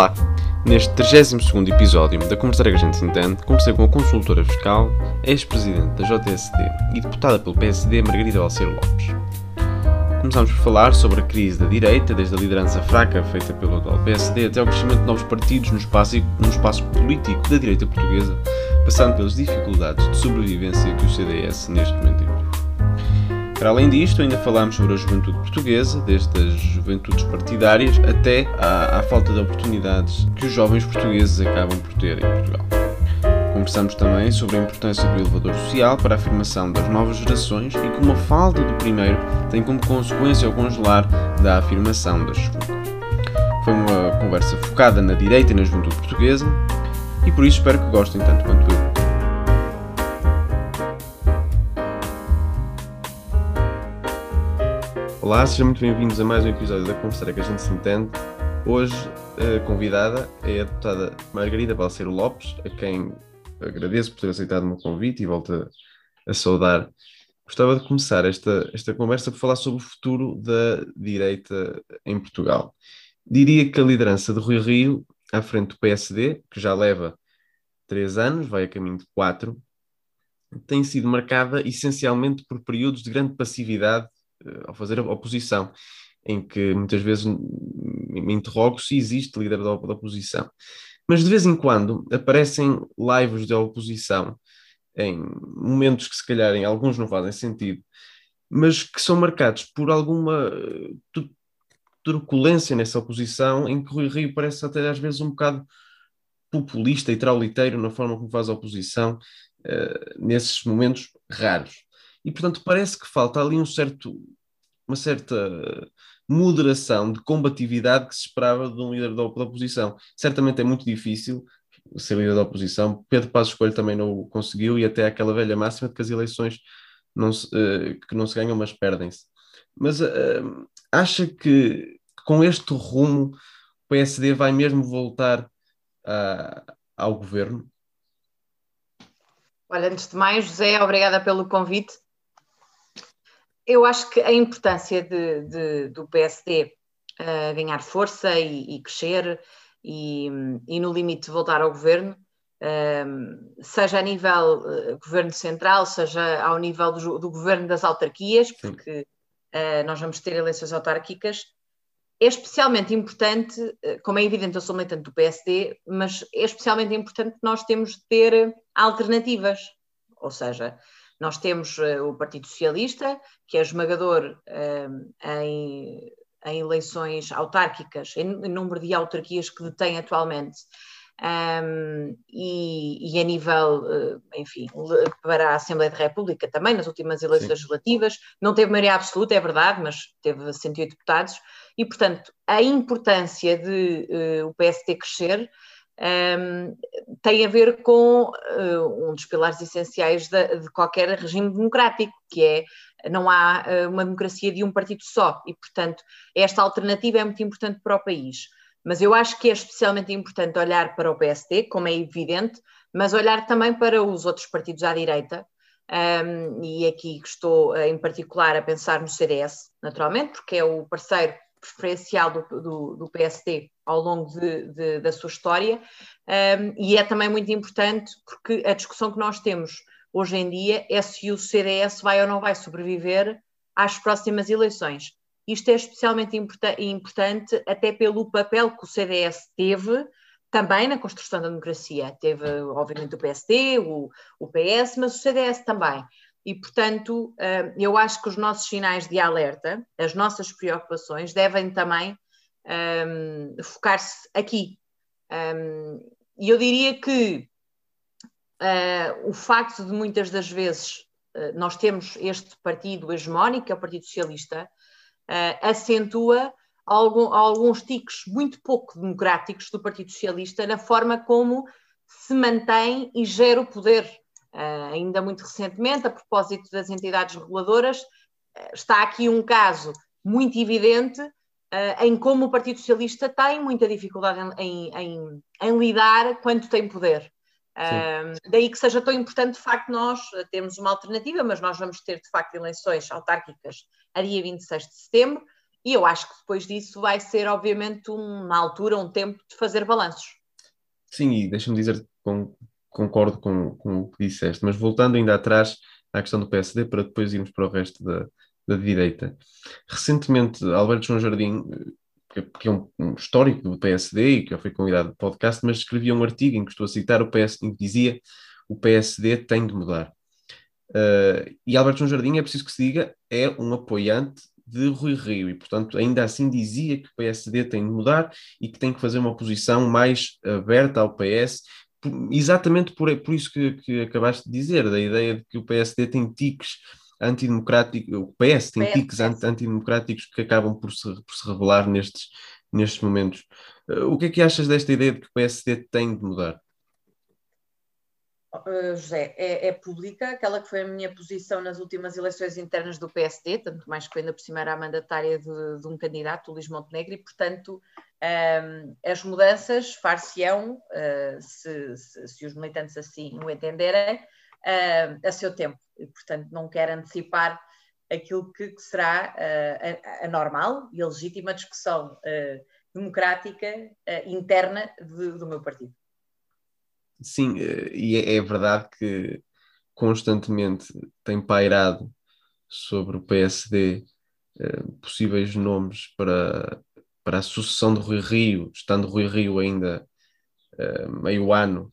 Olá! Neste 32 episódio da Conversar a gente entende, conversei com a consultora fiscal, ex-presidente da JSD e deputada pelo PSD, Margarida Balseiro Lopes. Começámos por falar sobre a crise da direita, desde a liderança fraca feita pelo atual PSD até ao crescimento de novos partidos no espaço, no espaço político da direita portuguesa, passando pelas dificuldades de sobrevivência que o CDS neste momento. Para além disto, ainda falámos sobre a juventude portuguesa, desde as juventudes partidárias até à, à falta de oportunidades que os jovens portugueses acabam por ter em Portugal. Conversamos também sobre a importância do elevador social para a afirmação das novas gerações e como a falta do primeiro tem como consequência o congelar da afirmação das segundas. Foi uma conversa focada na direita e na juventude portuguesa e por isso espero que gostem tanto quanto eu. Olá, sejam muito bem-vindos a mais um episódio da Conversa que a gente se entende. Hoje a convidada é a deputada Margarida Balseiro Lopes, a quem agradeço por ter aceitado o meu convite e volto a, a saudar. Gostava de começar esta, esta conversa por falar sobre o futuro da direita em Portugal. Diria que a liderança de Rui Rio, à frente do PSD, que já leva três anos, vai a caminho de quatro, tem sido marcada essencialmente por períodos de grande passividade ao fazer a oposição, em que muitas vezes me interrogo se existe líder da, oposição. Mas de vez em quando aparecem lives da oposição em momentos que se calhar em alguns não fazem sentido, mas que são marcados por alguma eh, turculência nessa oposição, em que Rui Rio parece até às vezes um bocado populista e trauliteiro na forma como faz a oposição, uh, nesses momentos raros. E, portanto, parece que falta ali um certo, uma certa moderação de combatividade que se esperava de um líder da, oposição. Certamente é muito difícil ser líder da oposição. Pedro Passos Coelho também não o conseguiu e até aquela velha máxima de que as eleições não se, uh, que não se ganham, mas perdem-se. Mas uh, acha que com este rumo o PSD vai mesmo voltar ao governo? Olha, antes de mais, José, obrigada pelo convite eu acho que a importância de, de, do PSD uh, eh, ganhar força e, e crescer e, e, no limite voltar ao governo, uh, seja a nível uh, governo central, seja ao nível do, do governo das autarquias, porque nós vamos ter eleições autárquicas, é especialmente importante, como é evidente, eu sou militante do PSD, mas é especialmente importante que nós temos de ter alternativas, ou seja, nós temos uh, o Partido Socialista, que é esmagador uh, em, em, eleições autárquicas, em, número de autarquias que detém atualmente. Um, e, e, a nível, enfim, para a Assembleia da República também, nas últimas eleições Sim. legislativas, não teve maioria absoluta, é verdade, mas teve 108 deputados, e portanto a importância de uh, o PST crescer um, tem a ver com uh, um dos pilares essenciais de, de, qualquer regime democrático, que é não há uh, uma democracia de um partido só, e portanto esta alternativa é muito importante para o país. Mas eu acho que é especialmente importante olhar para o PSD, como é evidente, mas olhar também para os outros partidos à direita, um, e aqui estou em particular a pensar no CDS, naturalmente, porque é o parceiro preferencial do, do, do PSD ao longo de, de, da sua história, um, e é também muito importante porque a discussão que nós temos hoje em dia é se o CDS vai ou não vai sobreviver às próximas eleições. Isto é especialmente importante até pelo papel que o CDS teve também na construção da democracia. Teve, obviamente, o PSD, o, o PS, mas o CDS também. E, portanto, hum, eu acho que os nossos sinais de alerta, as nossas preocupações, devem também um, focar-se aqui. Um, e eu diria que uh, o facto de muitas das vezes nós temos este partido hegemónico, é o Partido Socialista, uh, acentua algum, alguns tiques muito pouco democráticos do Partido Socialista na forma como se mantém e gera o poder ainda muito recentemente, a propósito das entidades reguladoras, uh, está aqui um caso muito evidente uh, em como o Partido Socialista tem muita dificuldade em, em, em lidar quando tem poder. daí que seja tão importante, de facto, nós temos uma alternativa, mas nós vamos ter, de facto, eleições autárquicas a dia 26 de setembro e eu acho que depois disso vai ser, obviamente, uma altura, um tempo de fazer balanços. Sim, e deixa-me dizer, com, concordo com, com o que disseste, mas voltando ainda atrás à questão do PSD, para depois irmos para o resto da, da direita. Recentemente, Alberto João Jardim, que é um, um, histórico do PSD e que já foi convidado de podcast, mas escrevia um artigo em que estou a citar o PSD, em que dizia o PSD tem de mudar. Uh, e Alberto João Jardim, é preciso que se diga, é um apoiante de Rui Rio e, portanto, ainda assim dizia que o PSD tem de mudar e que tem que fazer uma posição mais aberta ao PS, exatamente por, por isso que, que acabaste de dizer, da ideia de que o PSD tem tiques antidemocráticos, o PS tem PS, tiques antidemocráticos que acabam por se, por se revelar nestes, nestes momentos. Uh, o que é que achas desta ideia de que o PSD tem de mudar? Uh, José, é, é, pública, aquela que foi a minha posição nas últimas eleições internas do PSD, tanto mais que ainda por cima era a mandatária de, de um candidato, o Luís Montenegro, e portanto um, as mudanças far-se-ão, uh, se, se, se, os militantes assim o entenderem, uh, a seu tempo. E, portanto, não quero antecipar aquilo que, que será uh, a, a, normal e a legítima discussão democrática interna de, do meu partido. Sim, e é, é verdade que constantemente tem pairado sobre o PSD possíveis nomes para para a sucessão de Rui Rio, estando Rui Rio ainda uh, meio ano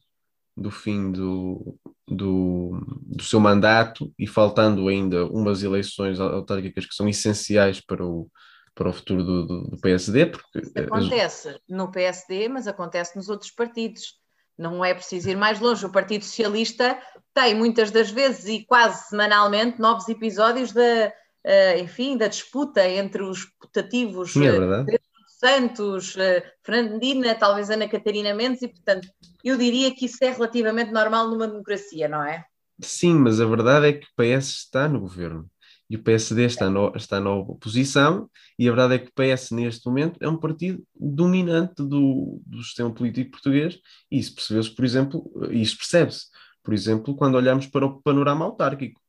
do fim do, do, do, seu mandato e faltando ainda umas eleições autárquicas que são essenciais para o, para o futuro do, do, do PSD. Porque, acontece as... no PSD, mas acontece nos outros partidos. Não é preciso ir mais longe. O Partido Socialista tem muitas das vezes e quase semanalmente novos episódios da, uh, enfim, da disputa entre os putativos Sim, é verdade. Santos, uh, Fernandina, talvez Ana Catarina Mendes, e portanto eu diria que isso é relativamente normal numa democracia, não é? Sim, mas a verdade é que o PS está no governo e o PSD está, no, está na oposição, e a verdade é que o PS neste momento é um partido dominante do, do sistema político português, e isso percebeu-se, por exemplo, isso percebe-se, por exemplo, quando olhamos para o panorama autárquico.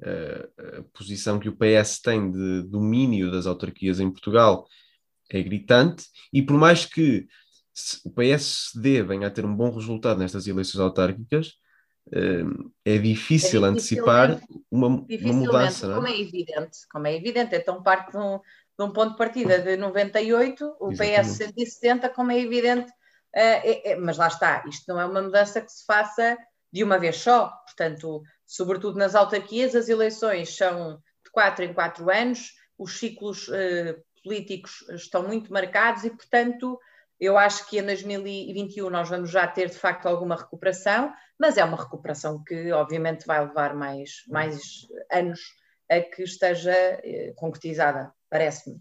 Uh, a posição que o PS tem de domínio das autarquias em Portugal é gritante, e por mais que o PSD venha a ter um bom resultado nestas eleições autárquicas, eh, é difícil é antecipar uma, uma mudança. Como é? é evidente, como é evidente, então parte de um, de um ponto de partida de 98, o Exatamente. PS 170, como é evidente, é, é, mas lá está, isto não é uma mudança que se faça de uma vez só, portanto, sobretudo nas autarquias, as eleições são de quatro em quatro anos, os ciclos políticos estão muito marcados e, portanto, eu acho que em 2021 nós vamos já ter de facto alguma recuperação, mas é uma recuperação que obviamente vai levar mais, mais anos a que esteja eh, concretizada, parece-me.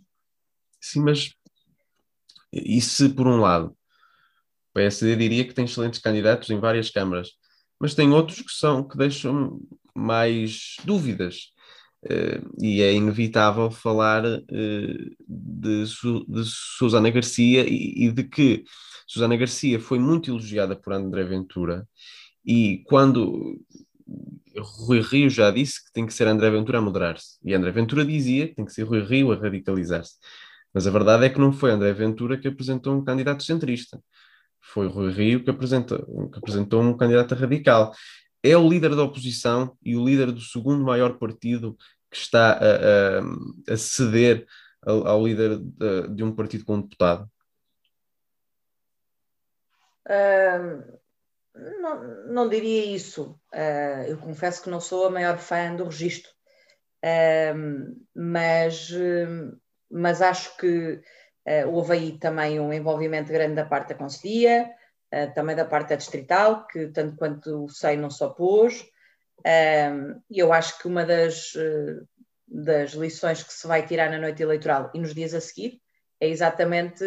Sim, mas e se por um lado o PSD diria que tem excelentes candidatos em várias câmaras, mas tem outros que são que deixam mais dúvidas. Uh, e é inevitável falar uh, de, Su de Susana Garcia e, e, de que Susana Garcia foi muito elogiada por André Ventura e quando Rui Rio já disse que tem que ser André Ventura a moderar-se. E André Ventura dizia que tem que ser Rui Rio a radicalizar-se. Mas a verdade é que não foi André Ventura que apresentou um candidato centrista. Foi Rui Rio que apresentou, que apresentou um candidato radical é o líder da oposição e o líder do segundo maior partido que está a, a, a ceder ao, líder de, de, um partido com um deputado? Não, não, diria isso. Uh, eu confesso que não sou a maior fã do registro, uh, mas, mas acho que houve aí também um envolvimento grande da parte da Conselhia, também da parte da Distrital, que tanto quanto sei não se opôs. E eu acho que uma das, eh, das lições que se vai tirar na noite eleitoral e nos dias a seguir é exatamente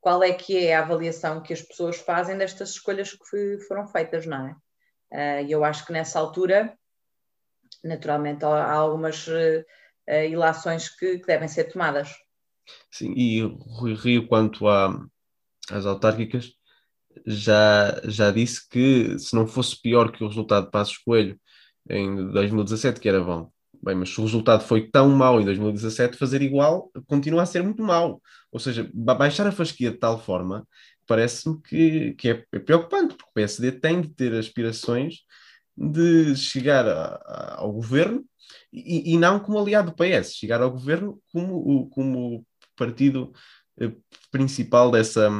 qual é que é a avaliação que as pessoas fazem destas escolhas que foram feitas, não é? Ah, e eu acho que nessa altura, naturalmente, há algumas eh, ilações que, que devem ser tomadas. Sim, e Rui Rio, quanto à, às autárquicas, já, já disse que se não fosse pior que o resultado de Passos Coelho em 2017, que era bom. bem, mas se o resultado foi tão mau em 2017, fazer igual continua a ser muito mau. Ou seja, baixar a fasquia de tal forma parece-me que, que é, é preocupante, porque o PSD tem de ter aspirações de chegar a, a, ao governo e, e, não como aliado do PS, chegar ao governo como o, como partido eh, principal dessa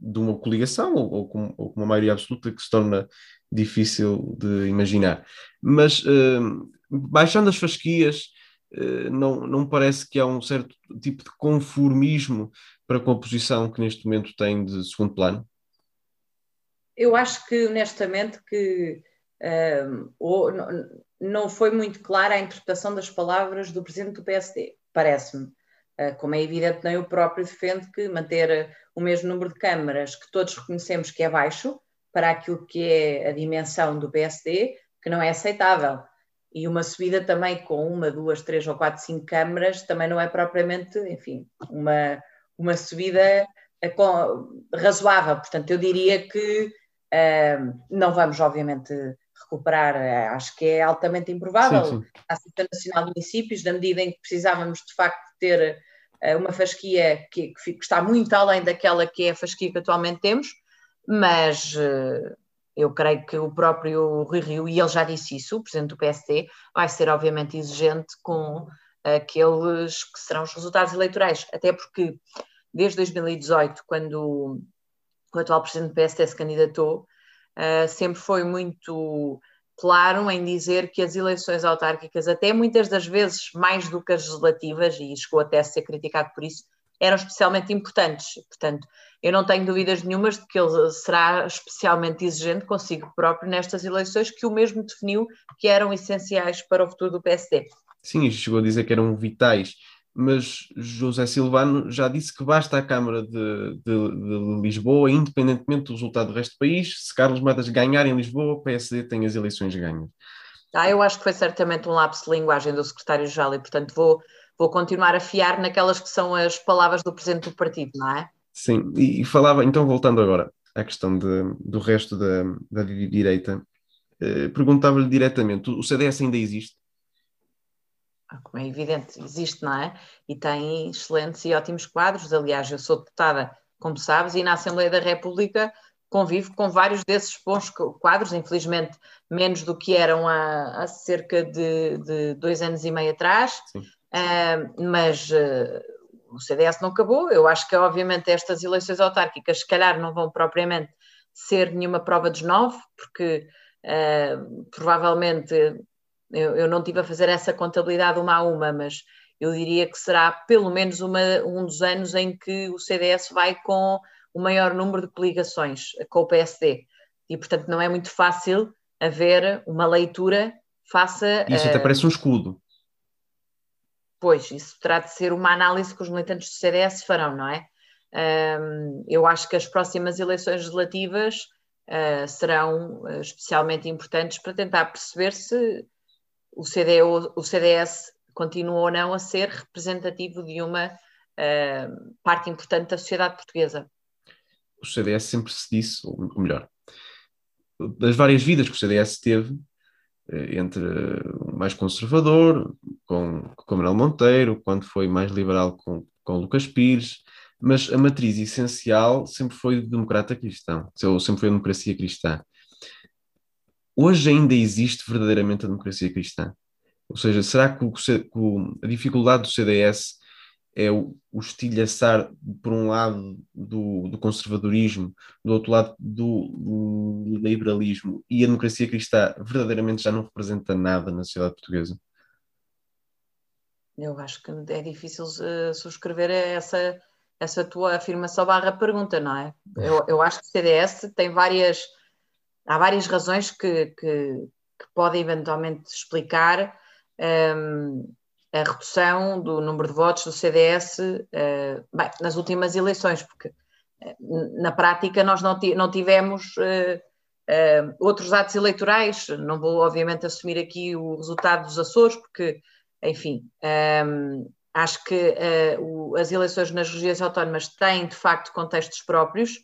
de uma coligação ou, ou, com, ou com uma maioria absoluta que se torna difícil de imaginar. Mas uh, baixando as fasquias, uh, não, não parece que há um certo tipo de conformismo para com a posição que neste momento tem de segundo plano? Eu acho que, honestamente, que uh, ou, não foi muito clara a interpretação das palavras do presidente do PSD, parece-me. Uh, como é evidente, nem o próprio defende que manter o mesmo número de câmaras que todos reconhecemos que é baixo para aquilo que é a dimensão do PSD, que não é aceitável. E uma subida também com uma, duas, três ou quatro, cinco câmaras também não é propriamente, enfim, uma, uma subida eh, razoável. Portanto, eu diria que uh, não vamos, obviamente, recuperar, eh, acho que é altamente improvável, sim, sim. a Assembleia Nacional de Municípios, na medida em que precisávamos, de facto, ter uma fasquia que, que, está muito além daquela que é a fasquia que atualmente temos, mas uh, eu creio que o próprio Rui Rio, e ele já disse isso, o Presidente do PSD, vai ser, obviamente, exigente com aqueles que serão os resultados eleitorais, até porque desde 2018, quando o atual presidente do PSD se candidatou, uh, sempre foi muito claro em dizer que as eleições autárquicas, até muitas das vezes mais do que as legislativas, e chegou até a ser criticado por isso, eram especialmente importantes. Portanto, eu não tenho dúvidas nenhumas de que ele será especialmente exigente consigo próprio nestas eleições, que o mesmo definiu que eram essenciais para o futuro do PSD. Sim, chegou a dizer que eram vitais mas José Silvano já disse que basta a Câmara de, de, de, Lisboa, independentemente do resultado do resto do país, se Carlos Matas ganhar em Lisboa, o PSD tem as eleições ganhas. Ah, eu acho que foi certamente um lapso de linguagem do secretário-geral e, portanto, vou, vou continuar a fiar naquelas que são as palavras do presidente do partido, não é? Sim, e, e falava, então voltando agora à questão de, do resto da, da direita, eh, perguntava-lhe diretamente, o CDS ainda existe? Como é evidente, existe, não é? E tem excelentes e ótimos quadros. Aliás, eu sou deputada, como sabes, e na Assembleia da República convivo com vários desses bons quadros, infelizmente menos do que eram há, há cerca de, de, dois anos e meio atrás, uh, mas uh, o CDS não acabou. Eu acho que, obviamente, estas eleições autárquicas, se calhar, não vão propriamente ser nenhuma prova dos nove, porque uh, provavelmente eu, eu não tive a fazer essa contabilidade uma a uma, mas eu diria que será pelo menos uma, um dos anos em que o CDS vai com o maior número de coligações com o PSD. E, portanto, não é muito fácil haver uma leitura faça. Isso até uh, parece um escudo. Pois, isso terá de ser uma análise que os militantes do CDS farão, não é? Eu acho que as próximas eleições legislativas uh, serão uh, especialmente importantes para tentar perceber se o, CDU, o CDS continua ou não a ser representativo de uma uh, parte importante da sociedade portuguesa. O CDS sempre se disse, ou melhor, das várias vidas que o CDS teve, eh, entre o mais conservador, com, com Manuel Monteiro, quando foi mais liberal com, com Lucas Pires, mas a matriz essencial sempre foi democrata cristão, sempre foi a democracia cristã hoje ainda existe verdadeiramente a democracia cristã? Ou seja, será que, o, que a dificuldade do CDS é o, o estilhaçar, por um lado, do, do conservadorismo, do outro lado, do, do, liberalismo, e a democracia cristã verdadeiramente já não representa nada na sociedade portuguesa? Eu acho que é difícil uh, subscrever essa, essa tua afirmação barra pergunta, não é? Eu, eu acho que o CDS tem várias há várias razões que, que, que podem eventualmente explicar um, a redução do número de votos do CDS uh, eh, bem, nas últimas eleições, porque uh, na prática nós não, não tivemos uh, outros atos eleitorais. Não vou, obviamente, assumir aqui o resultado dos Açores, porque, enfim, um, acho que o, as eleições nas regiões autónomas têm, de facto, contextos próprios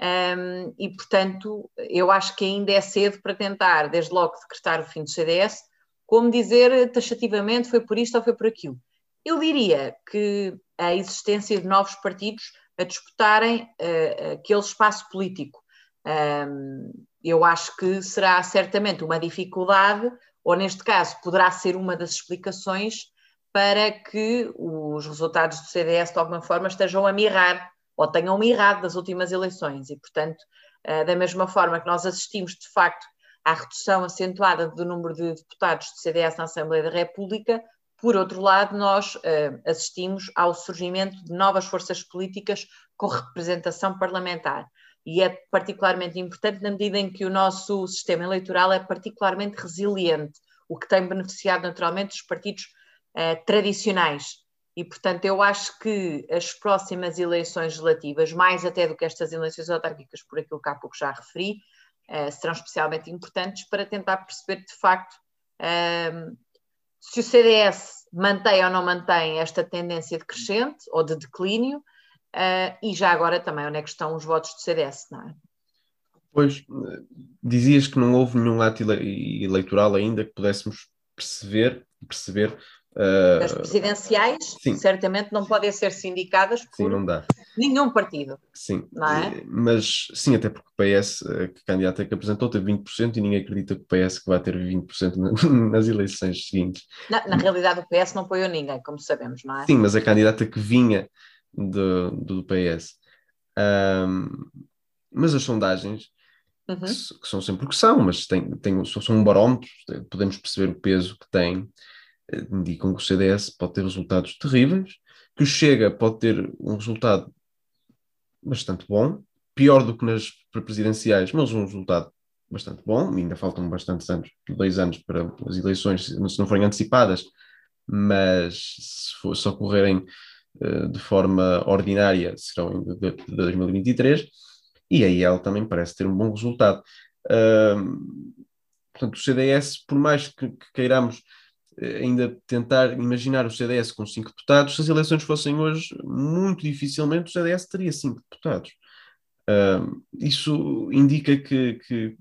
um, e, portanto, eu acho que ainda é cedo para tentar, desde logo, decretar o fim do CDS como dizer taxativamente foi por isto ou foi por aquilo. Eu diria que a existência de novos partidos a disputarem uh, aquele espaço político. Um, eu acho que será certamente uma dificuldade, ou neste caso poderá ser uma das explicações para que os resultados do CDS de alguma forma estejam a mirrar ou tenham mirrado das últimas eleições e, portanto, uh, da mesma forma que nós assistimos de facto à redução acentuada do número de deputados do CDS na Assembleia da República, por outro lado, nós uh, assistimos ao surgimento de novas forças políticas com representação parlamentar. E é particularmente importante na medida em que o nosso sistema eleitoral é particularmente resiliente, o que tem beneficiado naturalmente os partidos uh, tradicionais. E, portanto, eu acho que as próximas eleições legislativas, mais até do que estas eleições autárquicas, por aquilo que há pouco já referi, uh, serão especialmente importantes para tentar perceber de facto se o CDS mantém ou não mantém esta tendência decrescente ou de declínio, uh, e já agora também onde é que estão os votos do CDS, não é? Pois, dizias que não houve nenhum ato eleitoral ainda que pudéssemos perceber, perceber Uh, As presidenciais sim. certamente não podem ser sindicadas por sim, não dá. nenhum partido. Sim, é? mas sim, até porque o PS, eh, que candidato é que apresentou, teve 20% e ninguém acredita que o PS que vai ter 20% nas eleições seguintes. Na, na, realidade, o PS não apoiou ninguém, como sabemos, não é? Sim, mas a candidata que vinha do, do PS. Um, mas as sondagens, uhum. que, que, são sempre o que são, mas tem, tem, são um barómetro, podemos perceber o peso que tem indicam que o CDS pode ter resultados terríveis, que o Chega pode ter um resultado bastante bom, pior do que nas presidenciais, mas um resultado bastante bom. Ainda faltam bastantes anos, dois anos para as eleições, se não forem antecipadas, mas se, for, se ocorrerem uh, de forma ordinária, serão de, de 2023. E aí ela também parece ter um bom resultado. Uh, portanto, o CDS, por mais que, que queiramos eh, ainda tentar imaginar o CDS com cinco deputados, se as eleições fossem hoje, muito dificilmente o CDS teria cinco deputados. Uh, isso indica que, que,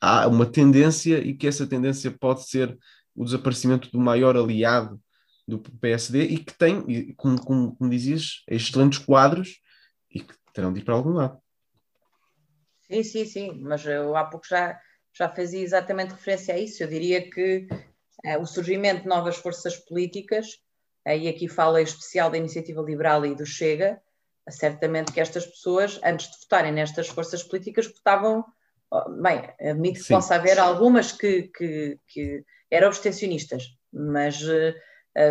há uma tendência e que essa tendência pode ser o desaparecimento do maior aliado do PSD e que tem, como, como, como dizias, excelentes quadros e que terão de ir para algum lado. Sim, sim, sim, mas eu há pouco já, já fazia exatamente referência a isso. Eu diria que o surgimento de novas forças políticas, uh, e aqui falo em especial da Iniciativa Liberal e do Chega, uh, certamente que estas pessoas, antes de votarem nestas forças políticas, votavam. Bem, admito que Sim. possa haver algumas que, que, que eram abstencionistas, mas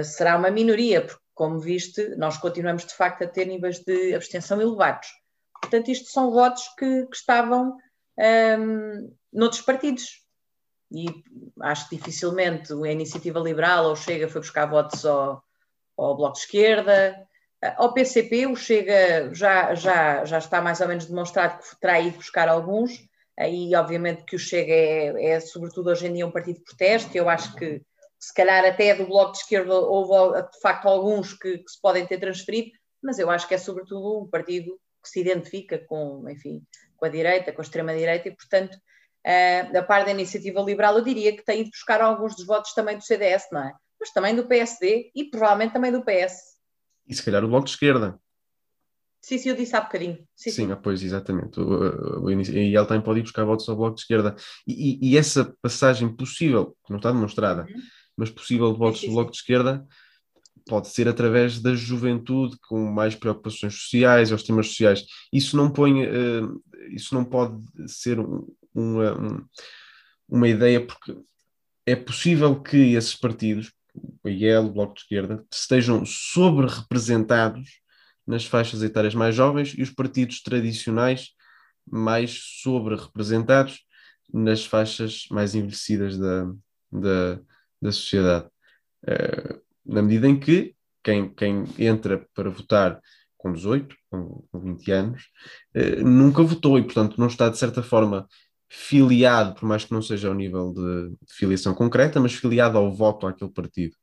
será uma minoria, porque, como viste, nós continuamos de facto a ter níveis de abstenção elevados. Portanto, isto são votos que, que estavam um, noutros partidos, e acho que dificilmente a Iniciativa Liberal ou Chega foi buscar votos ao, ao Bloco de Esquerda. Ao PCP, o Chega já, já, já está mais ou menos demonstrado que terá ido buscar alguns, aí obviamente que o Chega é, é sobretudo hoje em dia um partido de protesto, eu acho que se calhar até do Bloco de Esquerda houve de facto alguns que, que se podem ter transferido, mas eu acho que é sobretudo um partido que se identifica com, enfim, com a direita, com a extrema-direita, e portanto uh, da parte da iniciativa liberal, eu diria que tem ido buscar alguns dos votos também do CDS, não é? Mas também do PSD e provavelmente também do PS. E se calhar o Bloco de Esquerda. Sim, sim, eu disse há bocadinho. Sim, sim, sim. pois, exatamente. O, o, e ele também pode ir buscar votos ao Bloco de Esquerda. E, e, e essa passagem possível, que não está demonstrada, uhum. mas possível de votos sim, do Bloco de Esquerda, pode ser através da juventude com mais preocupações sociais, aos temas sociais. Isso não põe, uh, isso não pode ser um, uma, um, uma ideia, porque é possível que esses partidos, o IEL, o Bloco de Esquerda, estejam sobre-representados nas faixas etárias mais jovens e os partidos tradicionais mais sobre-representados nas faixas mais envelhecidas da, da, da sociedade. Uh, na medida em que quem, quem entra para votar com 18, com, com 20 anos, uh, nunca votou e, portanto, não está, de certa forma, filiado, por mais que não seja ao nível de, de filiação concreta, mas filiado ao voto àquele partido.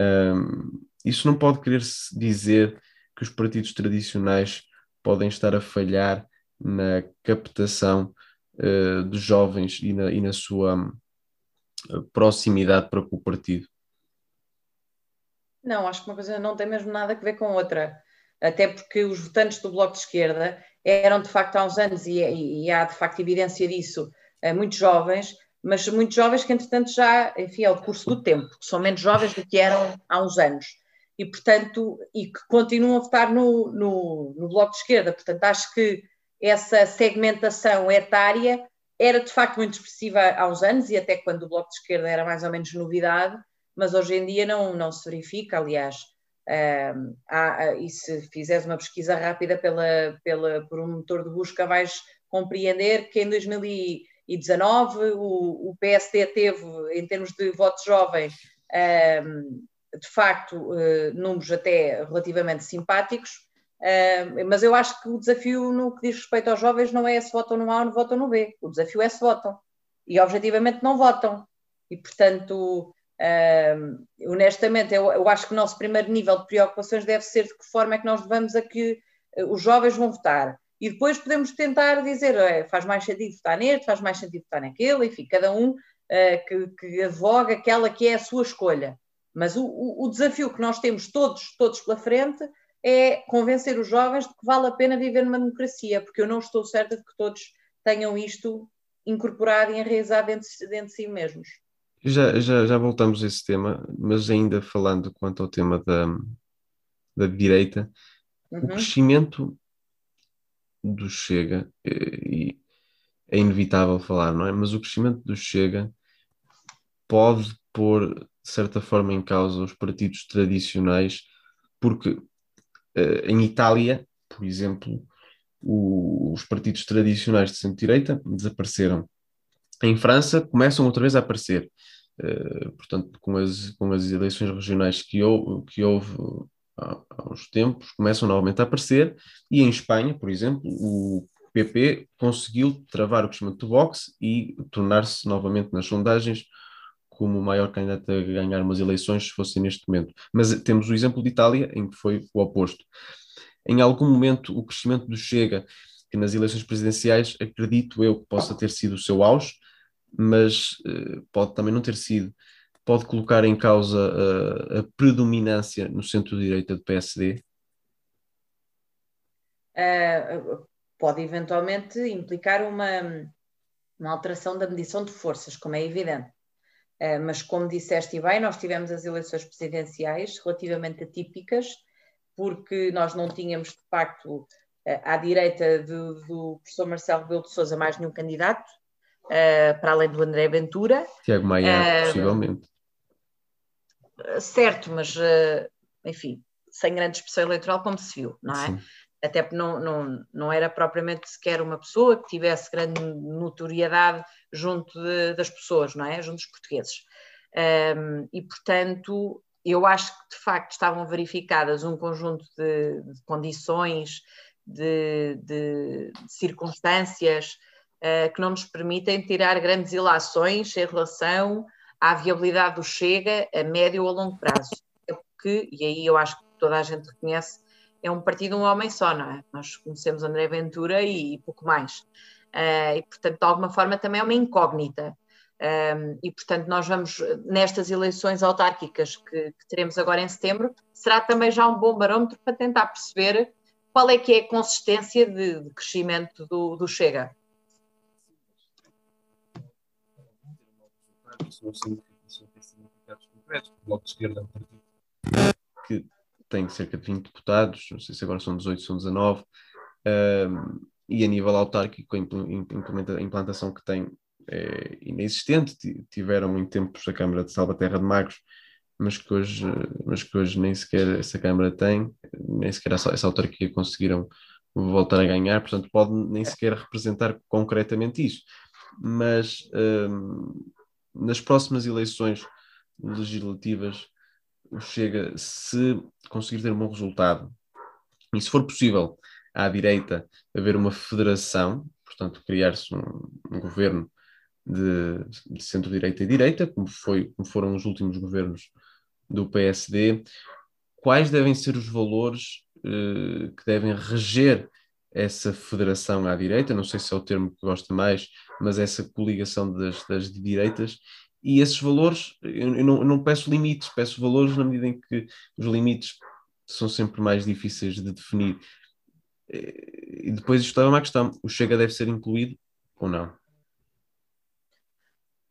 Um, isso não pode querer-se dizer que os partidos tradicionais podem estar a falhar na captação uh, de jovens e na, e na sua proximidade para com o partido? Não, acho que uma coisa não tem mesmo nada a ver com outra. Até porque os votantes do Bloco de Esquerda eram, de facto, há uns anos, e, e há de facto evidência disso, eh, muito jovens, mas muitos jovens que, entretanto, já, enfim, é o curso do tempo, que são menos jovens do que eram há uns anos. E, portanto, e que continuam a votar no, no, no Bloco de Esquerda. Portanto, acho que essa segmentação etária era, de facto, muito expressiva há uns anos, e até quando o Bloco de Esquerda era mais ou menos novidade, mas hoje em dia não, não se verifica, aliás. Uh, há, e se fizeres uma pesquisa rápida pela, pela, por um motor de busca, vais compreender que em 2019 o, o PSD teve, em termos de votos jovens, uh, de facto, uh, números até relativamente simpáticos, mas eu acho que o desafio no que diz respeito aos jovens não é se votam no A ou não votam no B, o desafio é se votam. E objetivamente não votam. E, portanto, Uh, honestamente, eu, eu, acho que o nosso primeiro nível de preocupações deve ser de que forma é que nós levamos a que uh, os jovens vão votar. E depois podemos tentar dizer, é, faz mais sentido votar neste, faz mais sentido votar naquele, enfim, cada um uh, que, que advoga aquela que é a sua escolha. Mas o, o, o, desafio que nós temos todos, todos pela frente é convencer os jovens de que vale a pena viver numa democracia, porque eu não estou certa de que todos tenham isto incorporado e enraizado dentro, dentro de si mesmos. Já, já, já voltamos a esse tema, mas ainda falando quanto ao tema da, da direita, uhum. o crescimento do Chega, e é inevitável falar, não é? Mas o crescimento do Chega pode pôr, de certa forma, em causa os partidos tradicionais, porque uh, em Itália, por exemplo, o, os partidos tradicionais de centro-direita desapareceram em França começam outra vez a aparecer. Uh, portanto, com as, com as eleições regionais que, houve, que houve há, há uns tempos, começam novamente a aparecer, e em Espanha, por exemplo, o PP conseguiu travar o crescimento do Vox e tornar-se novamente nas sondagens como o maior candidato a ganhar umas eleições, se fosse neste momento. Mas temos o exemplo de Itália, em que foi o oposto. Em algum momento, o crescimento do Chega, que nas eleições presidenciais, acredito eu que possa ter sido o seu auge, mas uh, pode também não ter sido. Pode colocar em causa uh, a predominância no centro-direita do PSD? Uh, eh, pode eventualmente implicar uma, uma alteração da medição de forças, como é evidente. Uh, mas, como disseste bem, nós tivemos as eleições presidenciais relativamente atípicas, porque nós não tínhamos, de facto, à direita do, do professor Marcelo Rebelo de Sousa mais nenhum candidato, uh, para além do André Ventura. Tiago Maia, uh, possivelmente. Certo, mas uh, enfim, sem grande expressão eleitoral, como se viu, não é? Sim. Até porque não, não, não era propriamente sequer uma pessoa que tivesse grande notoriedade junto de, das pessoas, não é? Junto dos portugueses. Um, e, portanto, eu acho que de facto estavam verificadas um conjunto de, de condições, de, de circunstâncias uh, que não nos permitem tirar grandes ilações em relação à viabilidade do Chega a médio ou longo prazo. É porque, e aí eu acho que toda a gente reconhece, é um partido um homem só, não é? Nós conhecemos André Ventura e, e pouco mais. Uh, e, portanto, de alguma forma também é uma incógnita. Um, ehm, e, portanto, nós vamos, nestas eleições autárquicas que, que, teremos agora em setembro, será também já um bom barómetro para tentar perceber qual é que é a consistência de, de crescimento do, do Chega. Não significados concretos. O Bloco de Esquerda é um partido que tem cerca de 20 deputados, não sei se agora são 18, são 19, um, e a nível autárquico, a implantação que tem é inexistente. Tiveram muito tempo a Câmara de Salvaterra de Magos, mas que hoje, mas que hoje nem sequer essa Câmara tem, nem sequer essa, essa autarquia conseguiram voltar a ganhar, portanto, pode nem sequer representar concretamente isso. Mas nas próximas eleições legislativas, Chega, se conseguir ter um bom resultado, e se for possível à direita haver uma federação, portanto, criar-se um, um, governo de, de centro-direita e direita, como, foi, como foram os últimos governos do PSD, quais devem ser os valores eh, que devem reger essa federação à direita, não sei se é o termo que gosta mais, mas essa coligação das, das direitas, e esses valores, eu não, eu não peço limites, peço valores na medida em que os limites são sempre mais difíceis de definir. E depois isto é uma questão: o Chega deve ser incluído ou não?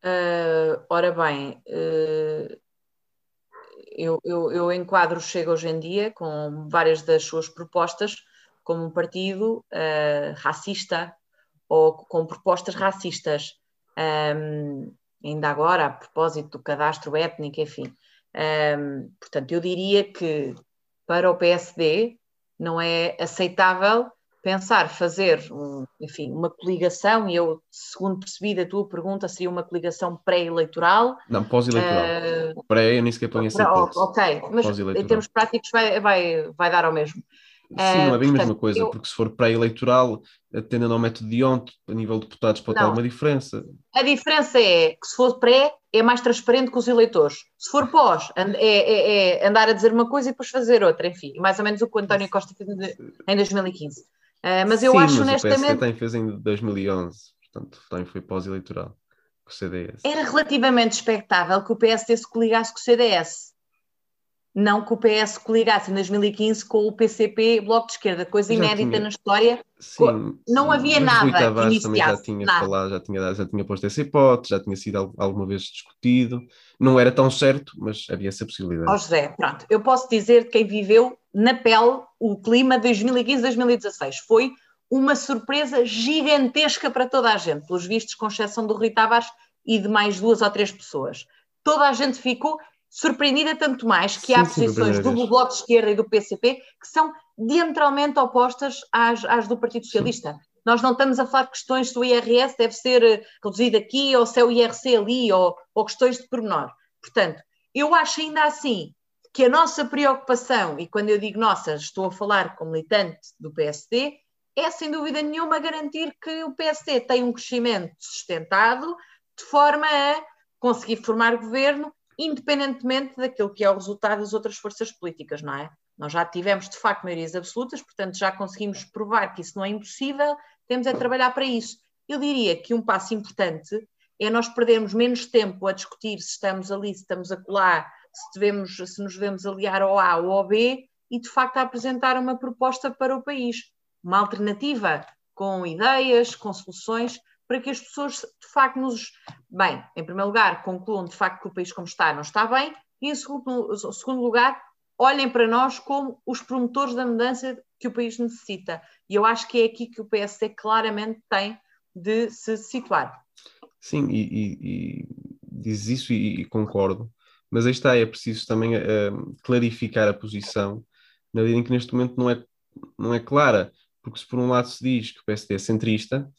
Uh, ora bem, uh, eu, eu, eu, enquadro o Chega hoje em dia com várias das suas propostas como um partido uh, racista ou com propostas racistas. Um, ainda agora, a propósito do cadastro étnico, enfim. Um, portanto, eu diria que para o PSD não é aceitável pensar fazer, um, enfim, uma coligação, e eu, segundo percebi da tua pergunta, seria uma coligação pré-eleitoral. Não, pós-eleitoral. Uh, pré, eu nem sequer ponho essa hipótese. Ok, mas em termos práticos vai, vai, vai dar ao mesmo. Sim, não é bem a mesma coisa, eu... porque se for pré-eleitoral, atendendo ao método de ontem, a nível de deputados, pode não. ter alguma diferença. A diferença é que se for pré, é mais transparente com os eleitores. Se for pós, é, é, é, andar a dizer uma coisa e depois fazer outra, enfim. Mais ou menos o que o António Costa fez em 2015. Uh, ah, mas eu Sim, acho mas honestamente. O PSD também fez em 2011, portanto, também foi pós-eleitoral com o CDS. Era relativamente expectável que o PSD se coligasse com o CDS não que o PS coligasse em 2015 com o PCP Bloco de Esquerda, coisa inédita tinha... na história. Sim, não sim. havia nada. Rui Tavares também já tinha nada. falado, já tinha, já tinha posto essa hipótese, já tinha sido alguma vez discutido. Não era tão certo, mas havia essa possibilidade. Ó oh, José, pronto, eu posso dizer de quem viveu na pele o clima de 2015-2016. Foi uma surpresa gigantesca para toda a gente, pelos vistos, com exceção do Rui Tavares e de mais duas ou três pessoas. Toda a gente ficou surpreendida tanto mais que sim, há posições do Bloco de Esquerda e do PCP que são diametralmente opostas às, às do Partido Socialista. Sim. Nós não estamos a falar de questões se o IRS deve ser eh, reduzido aqui ou se é o IRC ali ou, ou questões de pormenor. Portanto, eu acho ainda assim que a nossa preocupação, e quando eu digo nossa, estou a falar como militante do PSD, é sem dúvida nenhuma garantir que o PSD tem um crescimento sustentado de forma a conseguir formar governo independentemente daquilo que é o resultado das outras forças políticas, não é? Nós já tivemos, de facto, maiorias absolutas, portanto já conseguimos provar que isso não é impossível, temos é trabalhar para isso. Eu diria que um passo importante é nós perdermos menos tempo a discutir se estamos ali, se estamos a colar, se, devemos, se nos devemos aliar ao A ou ao B, e de facto a apresentar uma proposta para o país, uma alternativa com ideias, com soluções, para que as pessoas de facto nos, bem, em primeiro lugar, concluam de facto que o país como está não está bem, e em segundo, segundo lugar, olhem para nós como os promotores da mudança que o país necessita. E eu acho que é aqui que o PSD claramente tem de se situar. Sim, e, e, e diz isso e, e, concordo, mas aí está, é preciso também uh, clarificar a posição, na medida em que neste momento não é, não é clara, porque se por um lado se diz que o PSD é centrista,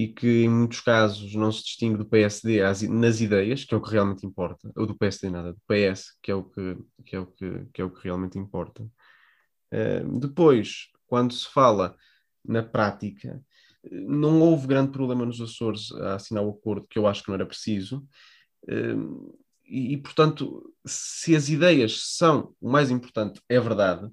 e que em muitos casos não se distingue do PSD nas ideias, que é o que realmente importa, ou do PSD nada, do PS, que é o que, que, é o que, que, é o que realmente importa. Uh, depois, quando se fala na prática, não houve grande problema nos Açores a assinar o acordo, que eu acho que não era preciso, uh, e, e, portanto, se as ideias são o mais importante, é verdade,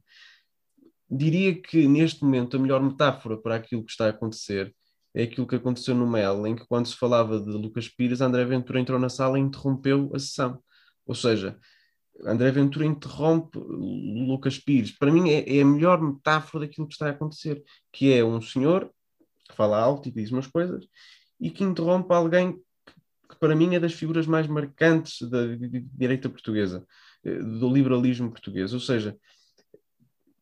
diria que neste momento a melhor metáfora para aquilo que está a acontecer é aquilo que aconteceu no Mel, em que quando se falava de Lucas Pires, André Ventura entrou na sala e interrompeu a sessão. Ou seja, André Ventura interrompe Lucas Pires. Para mim é, é, a melhor metáfora daquilo que está a acontecer, que é um senhor que fala alto e diz umas coisas e que interrompe alguém que, para mim é das figuras mais marcantes da direita portuguesa, eh, do liberalismo português. Ou seja,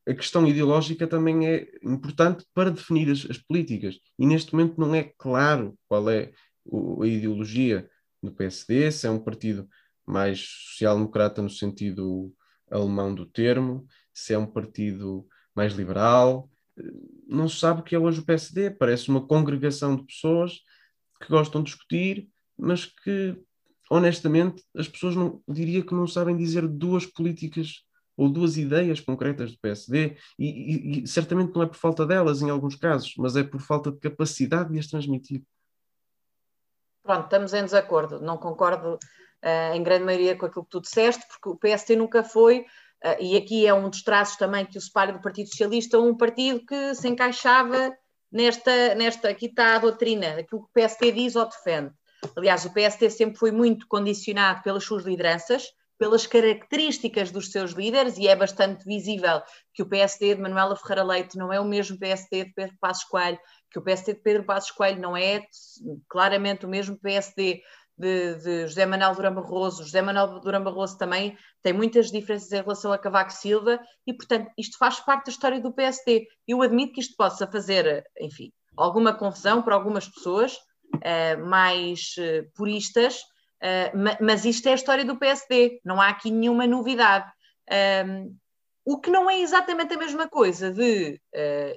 a questão ideológica também é importante para definir as, as políticas. E neste momento não é claro qual é o, a ideologia do PSD, se é um partido mais social-democrata no sentido alemão do termo, se é um partido mais liberal. Não se sabe o que é hoje o PSD. Parece uma congregação de pessoas que gostam de discutir, mas que, honestamente, as pessoas não diria que não sabem dizer duas políticas ou duas ideias concretas do PSD, e, e, e, certamente não é por falta delas em alguns casos, mas é por falta de capacidade de as transmitir. Pronto, estamos em desacordo. Não concordo uh, em grande maioria com aquilo que tu disseste, porque o PSD nunca foi, uh, e aqui é um dos traços também que o separa do Partido Socialista, um partido que se encaixava nesta, nesta aqui está a doutrina, aquilo que o PSD diz ou defende. Aliás, o PSD sempre foi muito condicionado pelas suas lideranças, pelas características dos seus líderes, e é bastante visível que o PSD de Manuela Ferreira Leite não é o mesmo PSD de Pedro Passos Coelho, que o PSD de Pedro Passos Coelho não é claramente o mesmo PSD de, de, José Manuel Durão Barroso. José Manuel Durão Barroso também tem muitas diferenças em relação a Cavaco Silva e, portanto, isto faz parte da história do PSD. Eu admito que isto possa fazer, enfim, alguma confusão para algumas pessoas uh, mais uh, puristas, uh, mas isto é a história do PSD, não há aqui nenhuma novidade. Um, o que não é exatamente a mesma coisa de,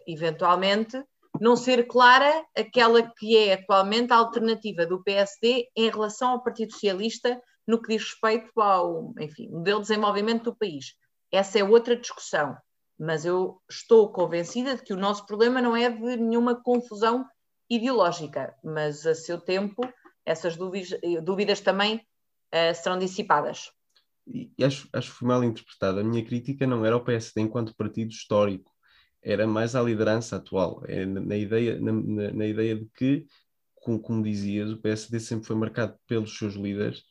eventualmente, não ser clara aquela que é atualmente a alternativa do PSD em relação ao Partido Socialista no que diz respeito ao enfim, modelo de desenvolvimento do país. Essa é outra discussão, mas eu estou convencida de que o nosso problema não é de nenhuma confusão ideológica, mas a seu tempo essas dúvidas, dúvidas também uh, serão dissipadas. E acho, acho que foi mal interpretada. A minha crítica não era ao PSD enquanto partido histórico era mais à liderança atual, é na, ideia, na, na, na, ideia de que, como, como dizias, o PSD sempre foi marcado pelos seus líderes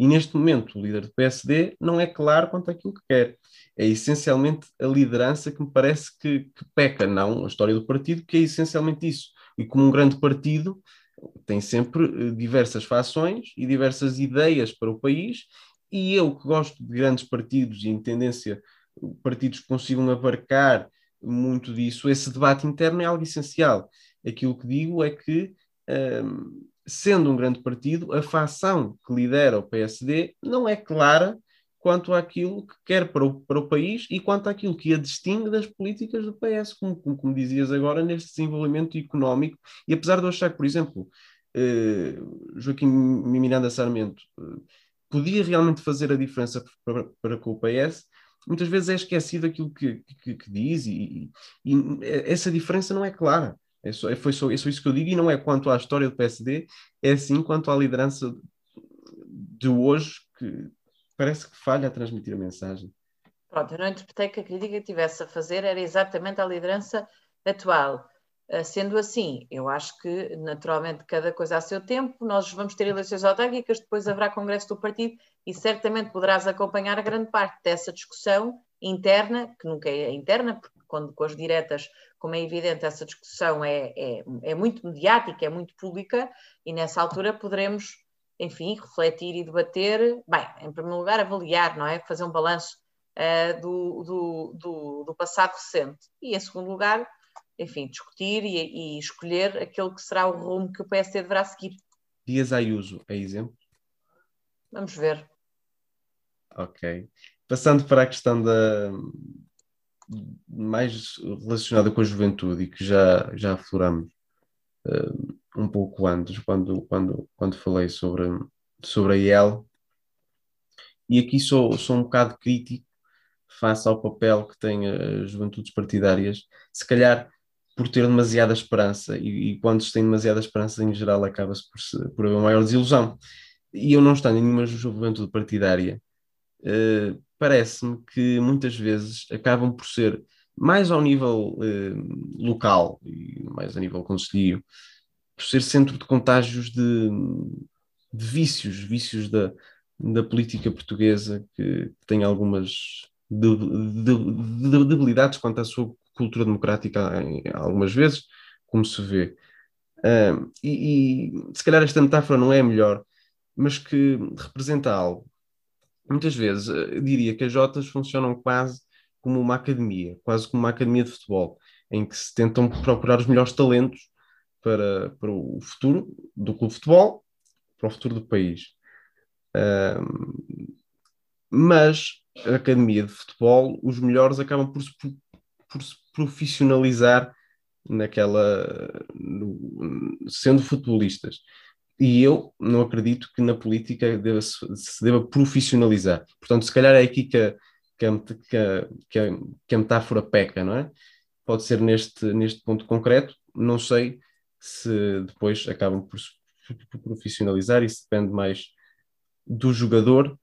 e neste momento o líder do PSD não é claro quanto àquilo que quer. É essencialmente a liderança que me parece que, que peca, não a história do partido, que é essencialmente isso. E como um grande partido tem sempre eh, diversas fações e diversas ideias para o país, e eu que gosto de grandes partidos e em tendência partidos que consigam abarcar muito disso. Esse debate interno é algo essencial. Aquilo que digo é que, um, sendo um grande partido, a facção que lidera o PSD não é clara quanto àquilo que quer para o, para o país e quanto àquilo que a distingue das políticas do PS, como, como, como dizias agora, neste desenvolvimento económico. E apesar de eu achar que, por exemplo, uh, Joaquim Miranda Sarmento uh, podia realmente fazer a diferença para, para com o PS, muitas vezes é esquecido aquilo que, que, que diz e, e, essa diferença não é clara. É só, é, foi só, é só isso que eu digo e não é quanto à história do PSD, é sim quanto à liderança de hoje que parece que falha a transmitir a mensagem. Pronto, eu não interpretei que a crítica que tivesse a fazer era exatamente a liderança atual. Ah, sendo assim, eu acho que naturalmente cada coisa a seu tempo, nós vamos ter eleições autárquicas, depois haverá congresso do partido e certamente poderás acompanhar a grande parte dessa discussão interna, que nunca é interna, porque quando com as diretas, como é evidente, essa discussão é, é, é muito mediática, é muito pública, e nessa altura poderemos, enfim, refletir e debater, bem, em primeiro lugar, avaliar, não é? Fazer um balanço uh, do, do, do, do passado recente, e em segundo lugar, enfim, discutir e, e, escolher aquele que será o rumo que o PSD deverá seguir. Dias Ayuso é exemplo? Vamos ver. Ok. Passando para a questão da mais relacionada com a juventude e que já, já afloramos uh, um pouco antes, quando, quando, quando falei sobre, sobre a IEL, e aqui sou, sou um bocado crítico face ao papel que têm as juventudes partidárias, se calhar por ter demasiada esperança, e, e quando se tem demasiada esperança, em geral, acaba-se por, por haver uma maior desilusão. E eu não estou em nenhuma juventude partidária, uh, parece-me que muitas vezes acabam por ser mais ao nível uh, local e mais a nível conselho, por ser centro de contágios de, de vícios, vícios da, da política portuguesa que tem algumas debilidades quanto à sua cultura democrática algumas vezes, como se vê. E, e, se calhar esta metáfora não é a melhor, mas que representa algo. Muitas vezes uh, diria que as Jotas funcionam quase como uma academia, quase como uma academia de futebol, em que se tentam procurar os melhores talentos para, para o futuro do clube de futebol, para o futuro do país. Uh, mas a academia de futebol, os melhores acabam por se, por, se profissionalizar naquela no, sendo futebolistas. E eu não acredito que na política deva, se deva profissionalizar. Portanto, se calhar é aqui que a, que a, que a, que a metáfora peca, não é? Pode ser neste, neste ponto concreto, não sei se depois acabam por se profissionalizar, isso depende mais do jogador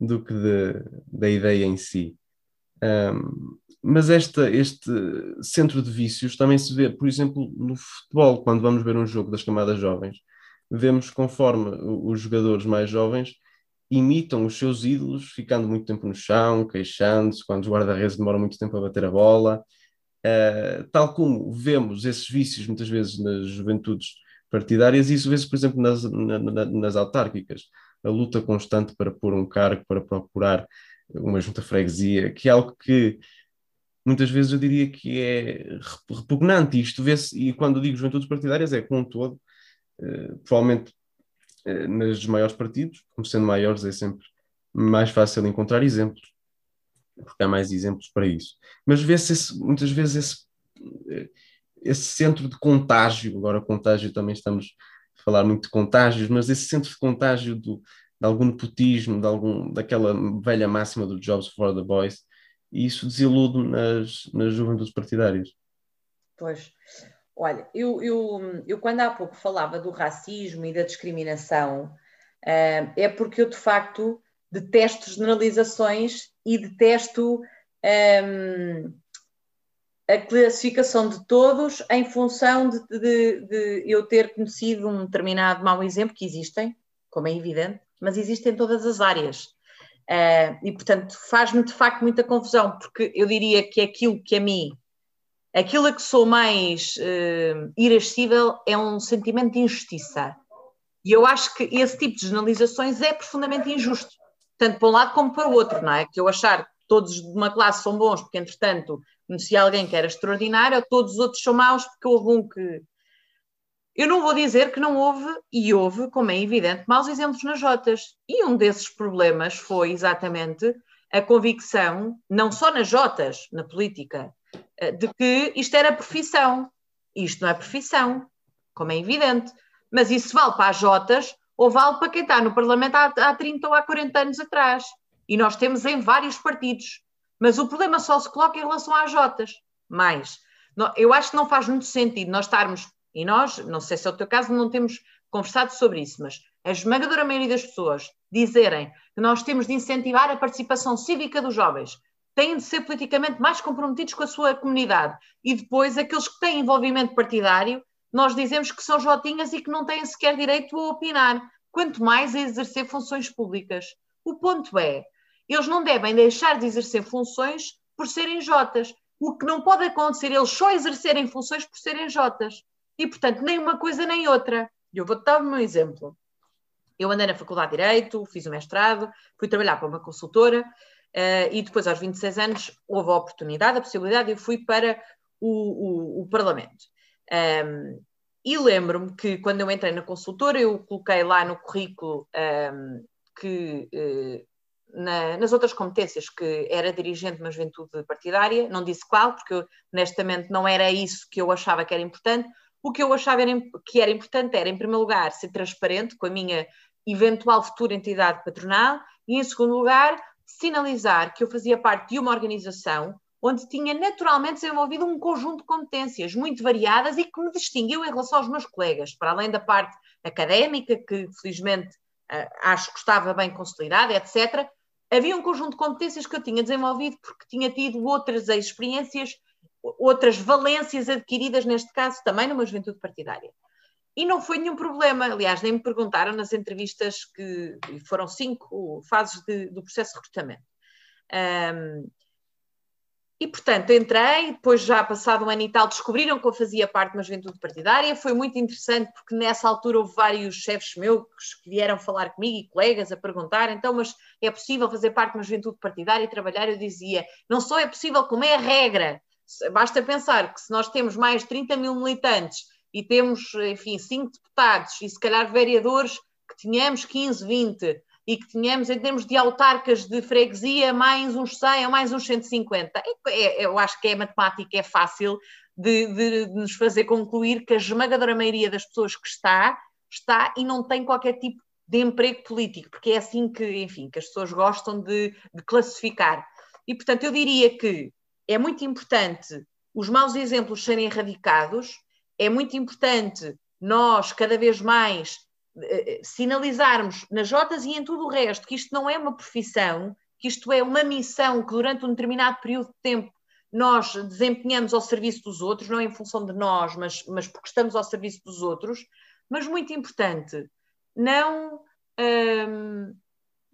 do que de, da ideia em si. Um, mas esta, este centro de vícios também se vê, por exemplo, no futebol, quando vamos ver um jogo das camadas jovens. vemos conforme os jogadores mais jovens imitam os seus ídolos, ficando muito tempo no chão, queixando-se, quando os guarda-redes demoram muito tempo a bater a bola. Uh, tal como vemos esses vícios muitas vezes nas juventudes partidárias, e isso vê-se, por exemplo, nas, na, nas autárquicas. A luta constante para pôr um cargo, para procurar uma junta freguesia, que é algo que muitas vezes eu diria que é repugnante. Isto vê-se, e quando digo juventudes partidárias, é com um todo, uh, provavelmente uh, nos maiores partidos, como sendo maiores, é sempre mais fácil encontrar exemplos, porque há mais exemplos para isso. Mas vê-se muitas vezes esse, eh, esse centro de contágio, agora contágio também estamos a falar muito de contágios, mas esse centro de contágio do, de algum nepotismo, de algum, daquela velha máxima do Jobs for the Boys, e isso desilude nas, nas juventudes partidárias. Pois. Olha, eu, eu, eu quando há pouco falava do racismo e da discriminação, uh, é porque eu de facto detesto generalizações e detesto um, a classificação de todos em função de, de, de, eu ter conhecido um determinado mau exemplo, que existem, como é evidente, mas existem em todas as áreas. Uh, e, portanto, faz-me de facto muita confusão, porque eu diria que aquilo que a mim, aquilo a que sou mais uh, irascível é um sentimento de injustiça. E eu acho que esse tipo de generalizações é profundamente injusto, tanto para um lado como para o outro, não é? Que eu achar que todos de uma classe são bons porque, entretanto, conheci alguém que era extraordinário, todos os outros são maus porque houve um que eu não vou dizer que não houve, e houve, como é evidente, maus exemplos nas Jotas. E um desses problemas foi exatamente a convicção, não só nas Jotas, na política, eh, de que isto era profissão. Isto não é profissão, como é evidente. Mas isso vale para as Jotas ou vale para quem está no Parlamento há, há 30 ou há 40 anos atrás. E nós temos em vários partidos. Mas o problema só se coloca em relação às Jotas. Mais, eu acho que não faz muito sentido nós estarmos e nós, não sei se é o teu caso, não temos conversado sobre isso, mas a esmagadora maioria das pessoas dizerem que nós temos de incentivar a participação cívica dos jovens, têm de ser politicamente mais comprometidos com a sua comunidade e depois aqueles que têm envolvimento partidário, nós dizemos que são jotinhas e que não têm sequer direito a opinar, quanto mais a exercer funções públicas. O ponto é, eles não devem deixar de exercer funções por serem jotas. O que não pode acontecer, eles só exercerem funções por serem jotas. E, portanto, nem uma coisa nem outra. Eu vou-te dar meu exemplo. Eu andei na Faculdade de Direito, fiz o mestrado, fui trabalhar para uma consultora uh, e depois, aos 26 anos, houve a oportunidade, a possibilidade, eu fui para o, o, o Parlamento. Um, e lembro-me que quando eu entrei na consultora, eu coloquei lá no currículo um, que uh, na, nas outras competências que era dirigente de uma juventude partidária, não disse qual, porque honestamente não era isso que eu achava que era importante, o que eu achava era, que era importante era, em primeiro lugar, ser transparente com a minha eventual futura entidade patronal e, em segundo lugar, sinalizar que eu fazia parte de uma organização onde tinha naturalmente desenvolvido um conjunto de competências muito variadas e que me distinguiu em relação aos meus colegas, para além da parte académica, que felizmente uh, acho que estava bem consolidada, etc. Havia um conjunto de competências que eu tinha desenvolvido porque tinha tido outras experiências outras valências adquiridas, neste caso, também numa juventude partidária. E não foi nenhum problema, aliás, nem me perguntaram nas entrevistas que foram cinco fases de, do processo de recrutamento. Um, e, portanto, entrei, depois já passado um ano e tal, descobriram que eu fazia parte de uma juventude partidária. Foi muito interessante porque nessa altura houve vários chefes meus que vieram falar comigo e colegas a perguntar, então, mas é possível fazer parte de uma juventude partidária e trabalhar? Eu dizia, não só é possível, como é a regra. Basta pensar que se nós temos mais de 30 mil militantes e temos, enfim, cinco deputados e se calhar vereadores que tenhamos 15, 20 e que tenhamos em termos de autarcas de freguesia mais uns 100 ou mais uns 150. É, é, eu acho que é matemática, é fácil de, de, de, nos fazer concluir que a esmagadora maioria das pessoas que está, está e não tem qualquer tipo de emprego político, porque é assim que, enfim, que as pessoas gostam de, de classificar. E, portanto, eu diria que é muito importante os maus exemplos serem erradicados, é muito importante nós, cada vez mais, sinalizarmos nas Jotas e em tudo o resto que isto não é uma profissão, que isto é uma missão que durante um determinado período de tempo nós desempenhamos ao serviço dos outros, não em função de nós, mas, mas porque estamos ao serviço dos outros, mas muito importante, não um,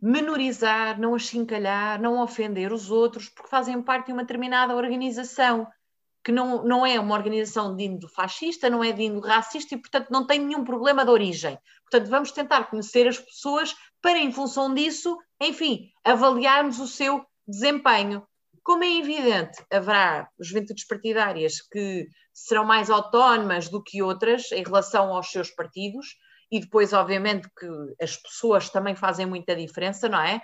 menorizar, não achincalhar, não ofender os outros, porque fazem parte de uma determinada organização, que não, não é uma organização de índole fascista, não é de índole racista e, portanto, não tem nenhum problema de origem. Portanto, vamos tentar conhecer as pessoas para, em função disso, enfim, avaliarmos o seu desempenho. Como é evidente, haverá juventudes partidárias que serão mais autónomas do que outras em relação aos seus partidos, e depois, obviamente, que as pessoas também fazem muita diferença, não é?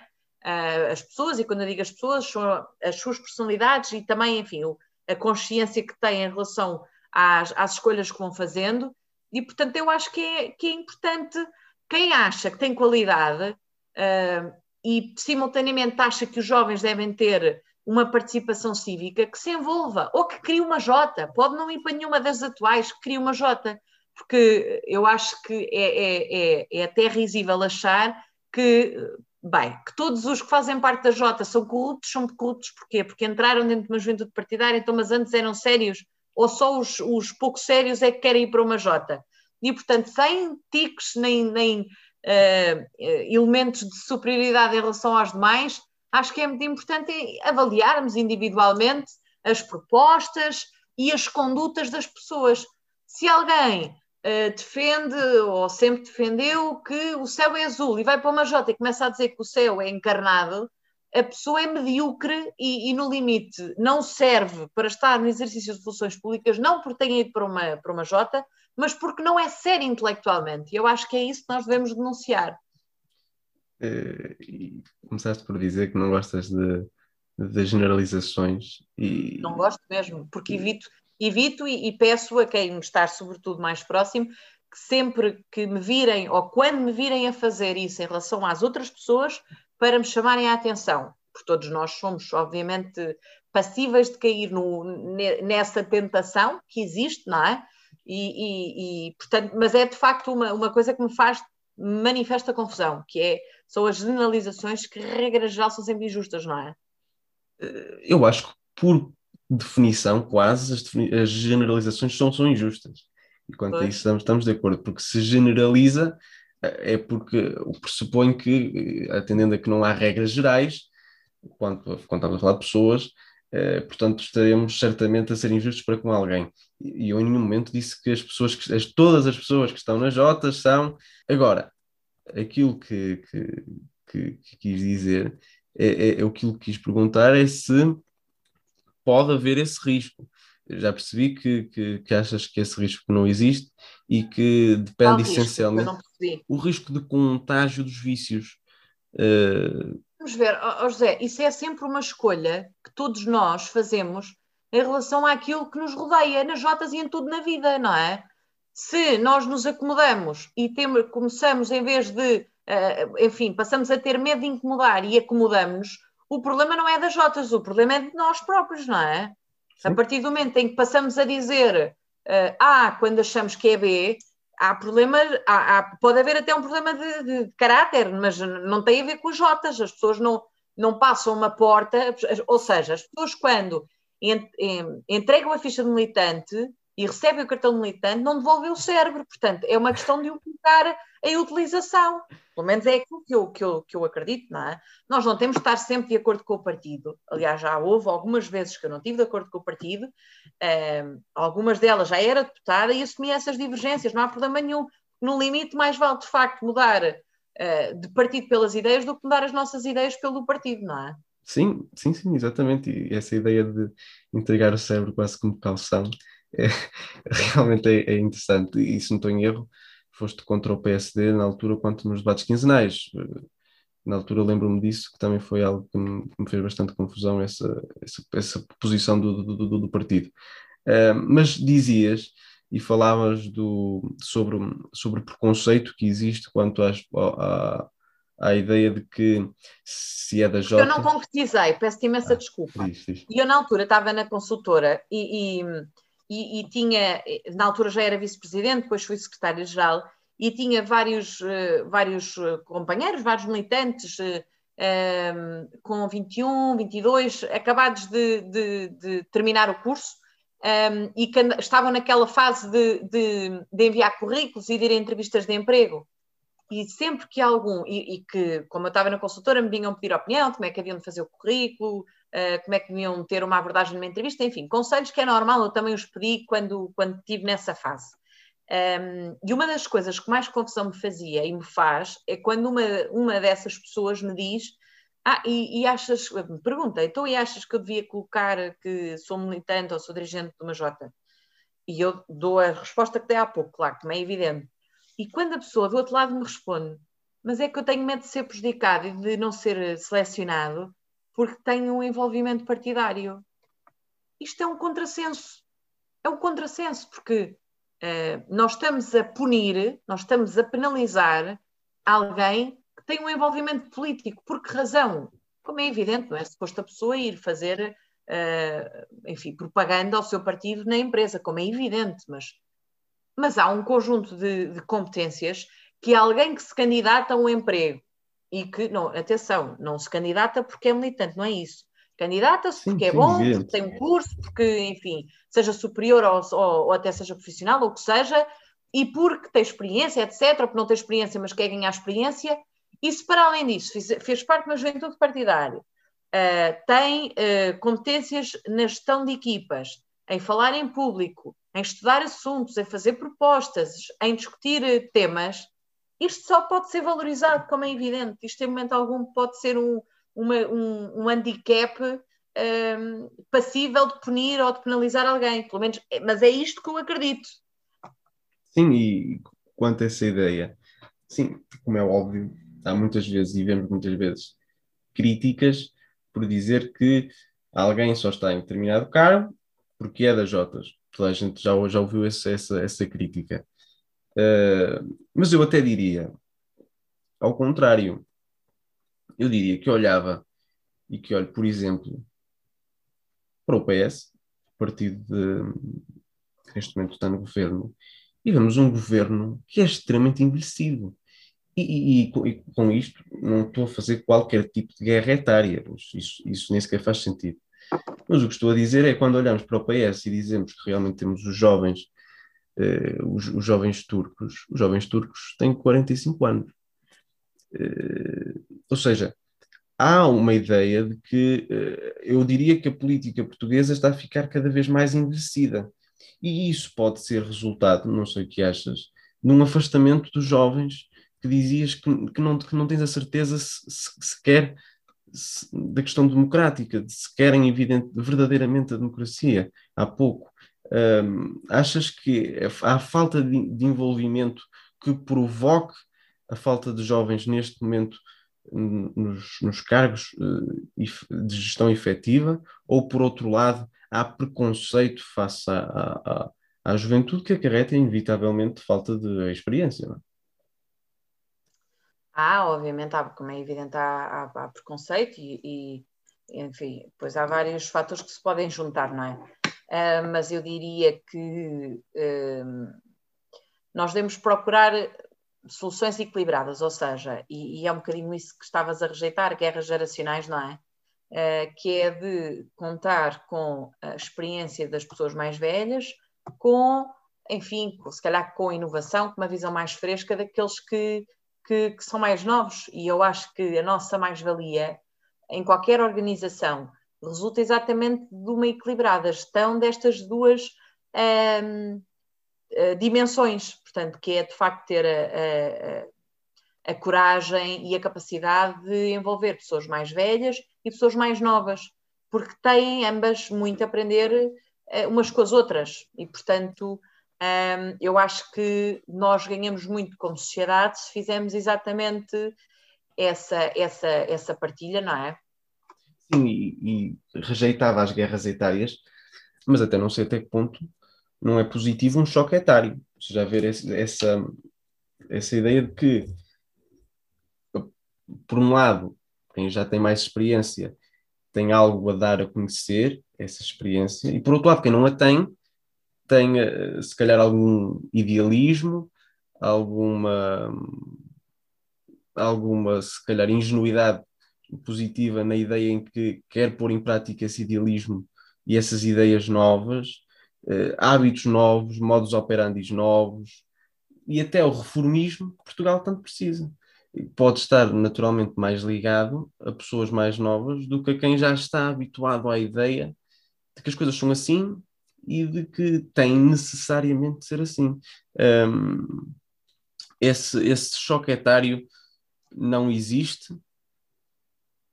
Uh, as pessoas, e quando eu digo as pessoas, são as suas personalidades e também, enfim, a consciência que têm em relação às, às escolhas que vão fazendo, e portanto eu acho que é, que é importante quem acha que tem qualidade uh, e simultaneamente acha que os jovens devem ter uma participação cívica, que se envolva, ou que crie uma Jota, pode não ir para nenhuma das atuais, que crie uma Jota porque eu acho que é, é, é, é até risível achar que, bem, que todos os que fazem parte da Jota são corruptos, são corruptos porquê? Porque entraram dentro de uma juventude partidária, então, mas antes eram sérios, ou só os, os pouco sérios é que querem ir para uma Jota. E, portanto, sem tiques nem, nem uh, elementos de superioridade em relação aos demais, acho que é muito importante avaliarmos individualmente as propostas e as condutas das pessoas. Se alguém uh, defende ou sempre defendeu que o céu é azul e vai para uma Jota e começa a dizer que o céu é encarnado, a pessoa é medíocre e, e, no limite não serve para estar no exercício de funções públicas, não porque tenha ido para uma, para uma Jota, mas porque não é sério intelectualmente. E eu acho que é isso que nós devemos denunciar. É, começaste por dizer que não gostas de, de generalizações e não gosto mesmo, porque evito evito e, e peço a quem me está sobretudo mais próximo que sempre que me virem ou quando me virem a fazer isso em relação às outras pessoas, para me chamarem a atenção, porque todos nós somos, obviamente, passíveis de cair no, nessa tentação que existe, não é? E, e, e, portanto, mas é de facto uma, uma coisa que me faz manifesta confusão, que é, são as generalizações que, regra geral, são sempre injustas, não é? Eu acho que por definição, quase, as, defini as generalizações são, são injustas. E quanto pois. a isso estamos, estamos de acordo, porque se generaliza é porque pressupõe que, atendendo a que não há regras gerais, quando, quando estamos a falar de pessoas, eh, portanto estaremos certamente a ser injustos para com alguém. E eu em nenhum momento disse que as pessoas, que, as, todas as pessoas que estão nas Jotas são. Agora, aquilo que, que, que, que quis dizer, é, é, é, aquilo que quis perguntar é se pode haver esse risco. Eu já percebi que, que, que, achas que esse risco não existe e que depende essencialmente o risco de contágio dos vícios. Uh... Vamos ver, oh, José, isso é sempre uma escolha que todos nós fazemos em relação àquilo que nos rodeia, nas jotas e em tudo na vida, não é? Se nós nos acomodamos e temos, começamos, em vez de, uh, enfim, passamos a ter medo de incomodar e acomodamos, o problema não é das Jotas, o problema é de nós próprios, não é? Sim. A partir do momento em que passamos a dizer uh, A quando achamos que é B, há problema, há, há, pode haver até um problema de, de, de, caráter, mas não tem a ver com as Jotas, as pessoas não, não passam uma porta, ou seja, as pessoas quando entregam a ficha de militante e recebem o cartão militante, não devolvem o cérebro, portanto, é uma questão de colocar em utilização. Pelo menos é aquilo que eu, que, eu, que eu acredito, não é? Nós não temos de estar sempre de acordo com o partido. Aliás, já houve algumas vezes que eu não estive de acordo com o partido, um, algumas delas já era deputada e assumia essas divergências, não há problema nenhum. No limite, mais vale de facto mudar uh, de partido pelas ideias do que mudar as nossas ideias pelo partido, não é? Sim, sim, sim, exatamente. E essa ideia de entregar o cérebro quase como calção é, realmente é, é interessante. E se não estou em erro, foste contra o PSD na altura, quanto nos debates quinzenais. Na altura lembro-me disso, que também foi algo que me, que me fez bastante confusão, essa, essa, essa posição do, do, do, do partido. Uh, mas dizias e falavas do, sobre, sobre o preconceito que existe quanto às, à, à ideia de que se é da Jota... Eu não concretizei, peço-te imensa ah, desculpa. Diz, diz. E eu na altura estava na consultora e, e e, e tinha, na altura já era vice-presidente, depois fui secretária-geral, e tinha vários, uh, vários eh, companheiros, vários militantes uh, um, com 21, 22, acabados de, de, de, terminar o curso, um, e que estavam naquela fase de, de, de, enviar currículos e de ir a entrevistas de emprego. E sempre que algum, e, e, que, como eu estava na consultora, me vinham pedir opinião, como é que haviam de fazer o currículo, uh, como é que deviam ter uma abordagem numa entrevista, enfim, conselhos que é normal, eu também os pedi quando, quando estive nessa fase. Um, e uma das coisas que mais confusão me fazia e me faz é quando uma, uma dessas pessoas me diz ah, e, e achas, me pergunta, então e achas que eu devia colocar que sou militante ou sou dirigente de uma Jota? E eu dou a resposta que dei há pouco, claro, que é evidente. E quando a pessoa do outro lado me responde, mas é que eu tenho medo de ser prejudicado e de não ser selecionado porque tenho um envolvimento partidário. Isto é um contrassenso. É um contrassenso, porque uh, nós estamos a punir, nós estamos a penalizar alguém tem um envolvimento político. Por que razão? Como é evidente, não é suposto a pessoa ir fazer, uh, enfim, propaganda ao seu partido na empresa, como é evidente, mas, mas há um conjunto de, de competências que alguém que se candidata a um emprego e que, não, atenção, não se candidata porque é militante, não é isso. Candidata-se porque é bom, porque tem um curso, porque, enfim, seja superior ou, ou, ou, até seja profissional, ou o que seja, e porque tem experiência, etc., ou porque não tem experiência, mas quer ganhar experiência, e se para além disso fez, fez parte de uma juventude partidária, uh, tem uh, competências na gestão de equipas, em falar em público, em estudar assuntos, em fazer propostas, em discutir uh, temas, isto só pode ser valorizado, como é evidente. Isto, em momento algum, pode ser um, uma, um, um handicap um, passível de punir ou de penalizar alguém, pelo menos, é, mas é isto que eu acredito. Sim, e quanto a essa ideia, sim, como é óbvio, há muitas vezes, e vemos muitas vezes, críticas por dizer que alguém só está em determinado cargo porque é das Jotas. Toda a gente já, já ouviu essa, essa, essa crítica. Uh, mas eu até diria, ao contrário, eu diria que olhava e que olho, por exemplo, para o PS, partido de, que neste momento está no governo, e vemos um governo que é extremamente envelhecido. E, e, e, com isto não estou a fazer qualquer tipo de guerra etária, isso, isso nem sequer faz sentido. Mas o que estou a dizer é quando olhamos para o PS e dizemos que realmente temos os jovens, eh, os, os, jovens turcos, os jovens turcos têm 45 anos. Eh, ou seja, há uma ideia de que eh, eu diria que a política portuguesa está a ficar cada vez mais envelhecida. E isso pode ser resultado, não sei o que achas, num afastamento dos jovens que dizias que, que, não, que não tens a certeza se, se, se quer se, da questão democrática, de se querem evidente, verdadeiramente a democracia. Há pouco. Um, achas que há falta de, de, envolvimento que provoque a falta de jovens neste momento nos, nos cargos uh, de gestão efetiva? Ou, por outro lado, há preconceito face à, à, à juventude que acarreta inevitavelmente falta de experiência? Não é? Há, obviamente, há, como é evidente, há, há, há preconceito e, e, enfim, pois há vários fatores que se podem juntar, não é? Uh, mas eu diria que uh, nós devemos procurar soluções equilibradas, ou seja, e, e, é um bocadinho isso que estavas a rejeitar, guerras geracionais, não é? Uh, que é de contar com a experiência das pessoas mais velhas, com, enfim, se calhar com inovação, com uma visão mais fresca daqueles que que, que são mais novos e eu acho que a nossa mais-valia em qualquer organização resulta exatamente de uma equilibrada gestão destas duas um, eh, dimensões, portanto, que é de facto ter a, a, a, coragem e a capacidade de envolver pessoas mais velhas e pessoas mais novas, porque têm ambas muito a aprender uh, umas com as outras e, portanto, um, eu acho que nós ganhamos muito como sociedade se fizermos exatamente essa, essa, essa partilha, não é? Sim, e, e rejeitava as guerras etárias, mas até não sei até que ponto não é positivo um choque etário. Já ver esse, essa, essa ideia de que, por um lado, quem já tem mais experiência tem algo a dar a conhecer, essa experiência, e por outro lado, quem não a tem, tenha, se calhar, algum idealismo, alguma, alguma, se calhar, ingenuidade positiva na ideia em que quer pôr em prática esse idealismo e essas ideias novas uh, hábitos novos, modos operandi novos e até o reformismo que Portugal tanto precisa. Pode estar naturalmente mais ligado a pessoas mais novas do que a quem já está habituado à ideia de que as coisas são assim e de que tem necessariamente de ser assim. Um, esse, esse choque etário não existe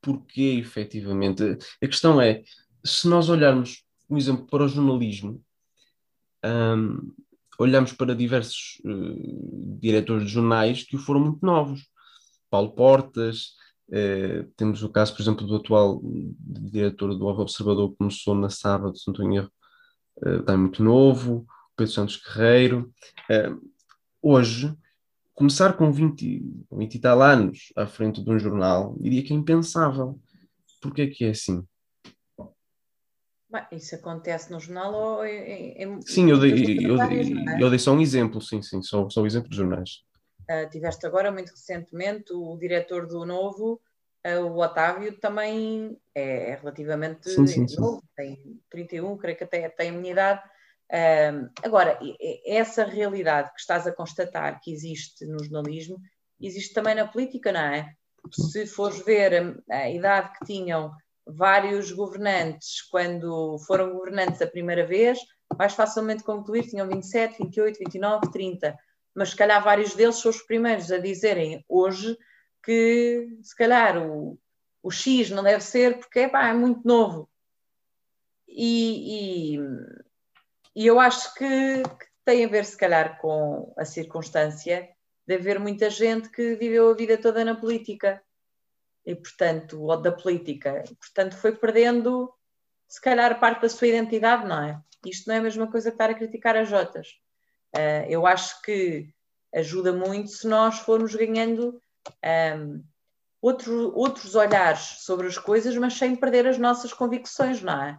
porque efetivamente a questão é se nós olharmos, por exemplo, para o jornalismo, um, olhamos para diversos uh, diretores de jornais que foram muito novos. Paulo Portas, uh, temos o caso, por exemplo, do atual diretor do Observador, que começou na sábado, se não estou uh, está muito novo, Pedro Santos Guerreiro. hoje, começar com 20, 20 e tal anos à frente de um jornal, diria que é impensável. Porquê é que é assim? Bem, isso acontece no jornal ou em, em Sim, eu dei, eu, é? eu dei só um exemplo, sim, sim, só, só um exemplo de jornais. Uh, tiveste agora, muito recentemente, o diretor do Novo, uh, o Otávio, também é, é relativamente sim, sim, novo, sim. tem 31, creio que até tem a minha idade, agora, essa realidade que estás a constatar que existe no jornalismo, existe também na política, não é? Se fores ver a, idade que tinham vários governantes quando foram governantes a primeira vez, vais facilmente concluir tinham 27, 28, 29, 30. Mas se calhar vários deles são os primeiros a dizerem hoje que se calhar o, o X não deve ser porque epá, é muito novo. E, e e eu acho que, que, tem a ver, se calhar, com a circunstância de haver muita gente que viveu a vida toda na política e, portanto, ou da política, portanto, foi perdendo, se calhar, parte da sua identidade, não é? Isto não é a mesma coisa que estar a criticar as Jotas. Uh, eu acho que ajuda muito se nós formos ganhando um, outro, outros olhares sobre as coisas, mas sem perder as nossas convicções, não é?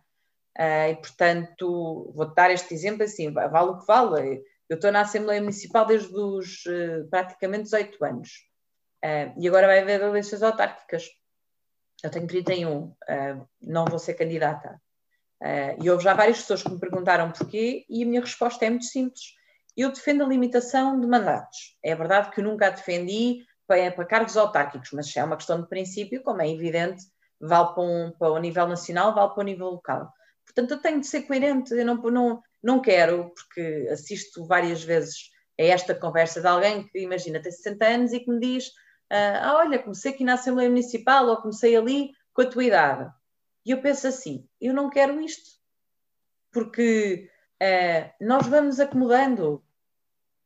Uh, e, portanto, vou dar este exemplo assim, vale o que vale. Eu estou na Assembleia Municipal desde os uh, praticamente 18 anos. Uh, e agora vai haver eleições autárquicas. Eu tenho 31, não vou ser candidata. e houve já várias pessoas que me perguntaram porquê, e a minha resposta é muito simples. Eu defendo a limitação de mandatos. É verdade que eu nunca a defendi para, para cargos autárquicos, mas é uma questão de princípio, como é evidente, vale para, um, para o nível nacional, vale para o nível local. Portanto, eu tenho de ser coerente, eu não, não, não quero, porque assisto várias vezes a esta conversa de alguém que, imagina, tem 60 anos e que me diz: ah, olha, comecei aqui na Assembleia Municipal ou comecei ali com a tua idade. E eu penso assim: eu não quero isto, porque ah, nós vamos acomodando,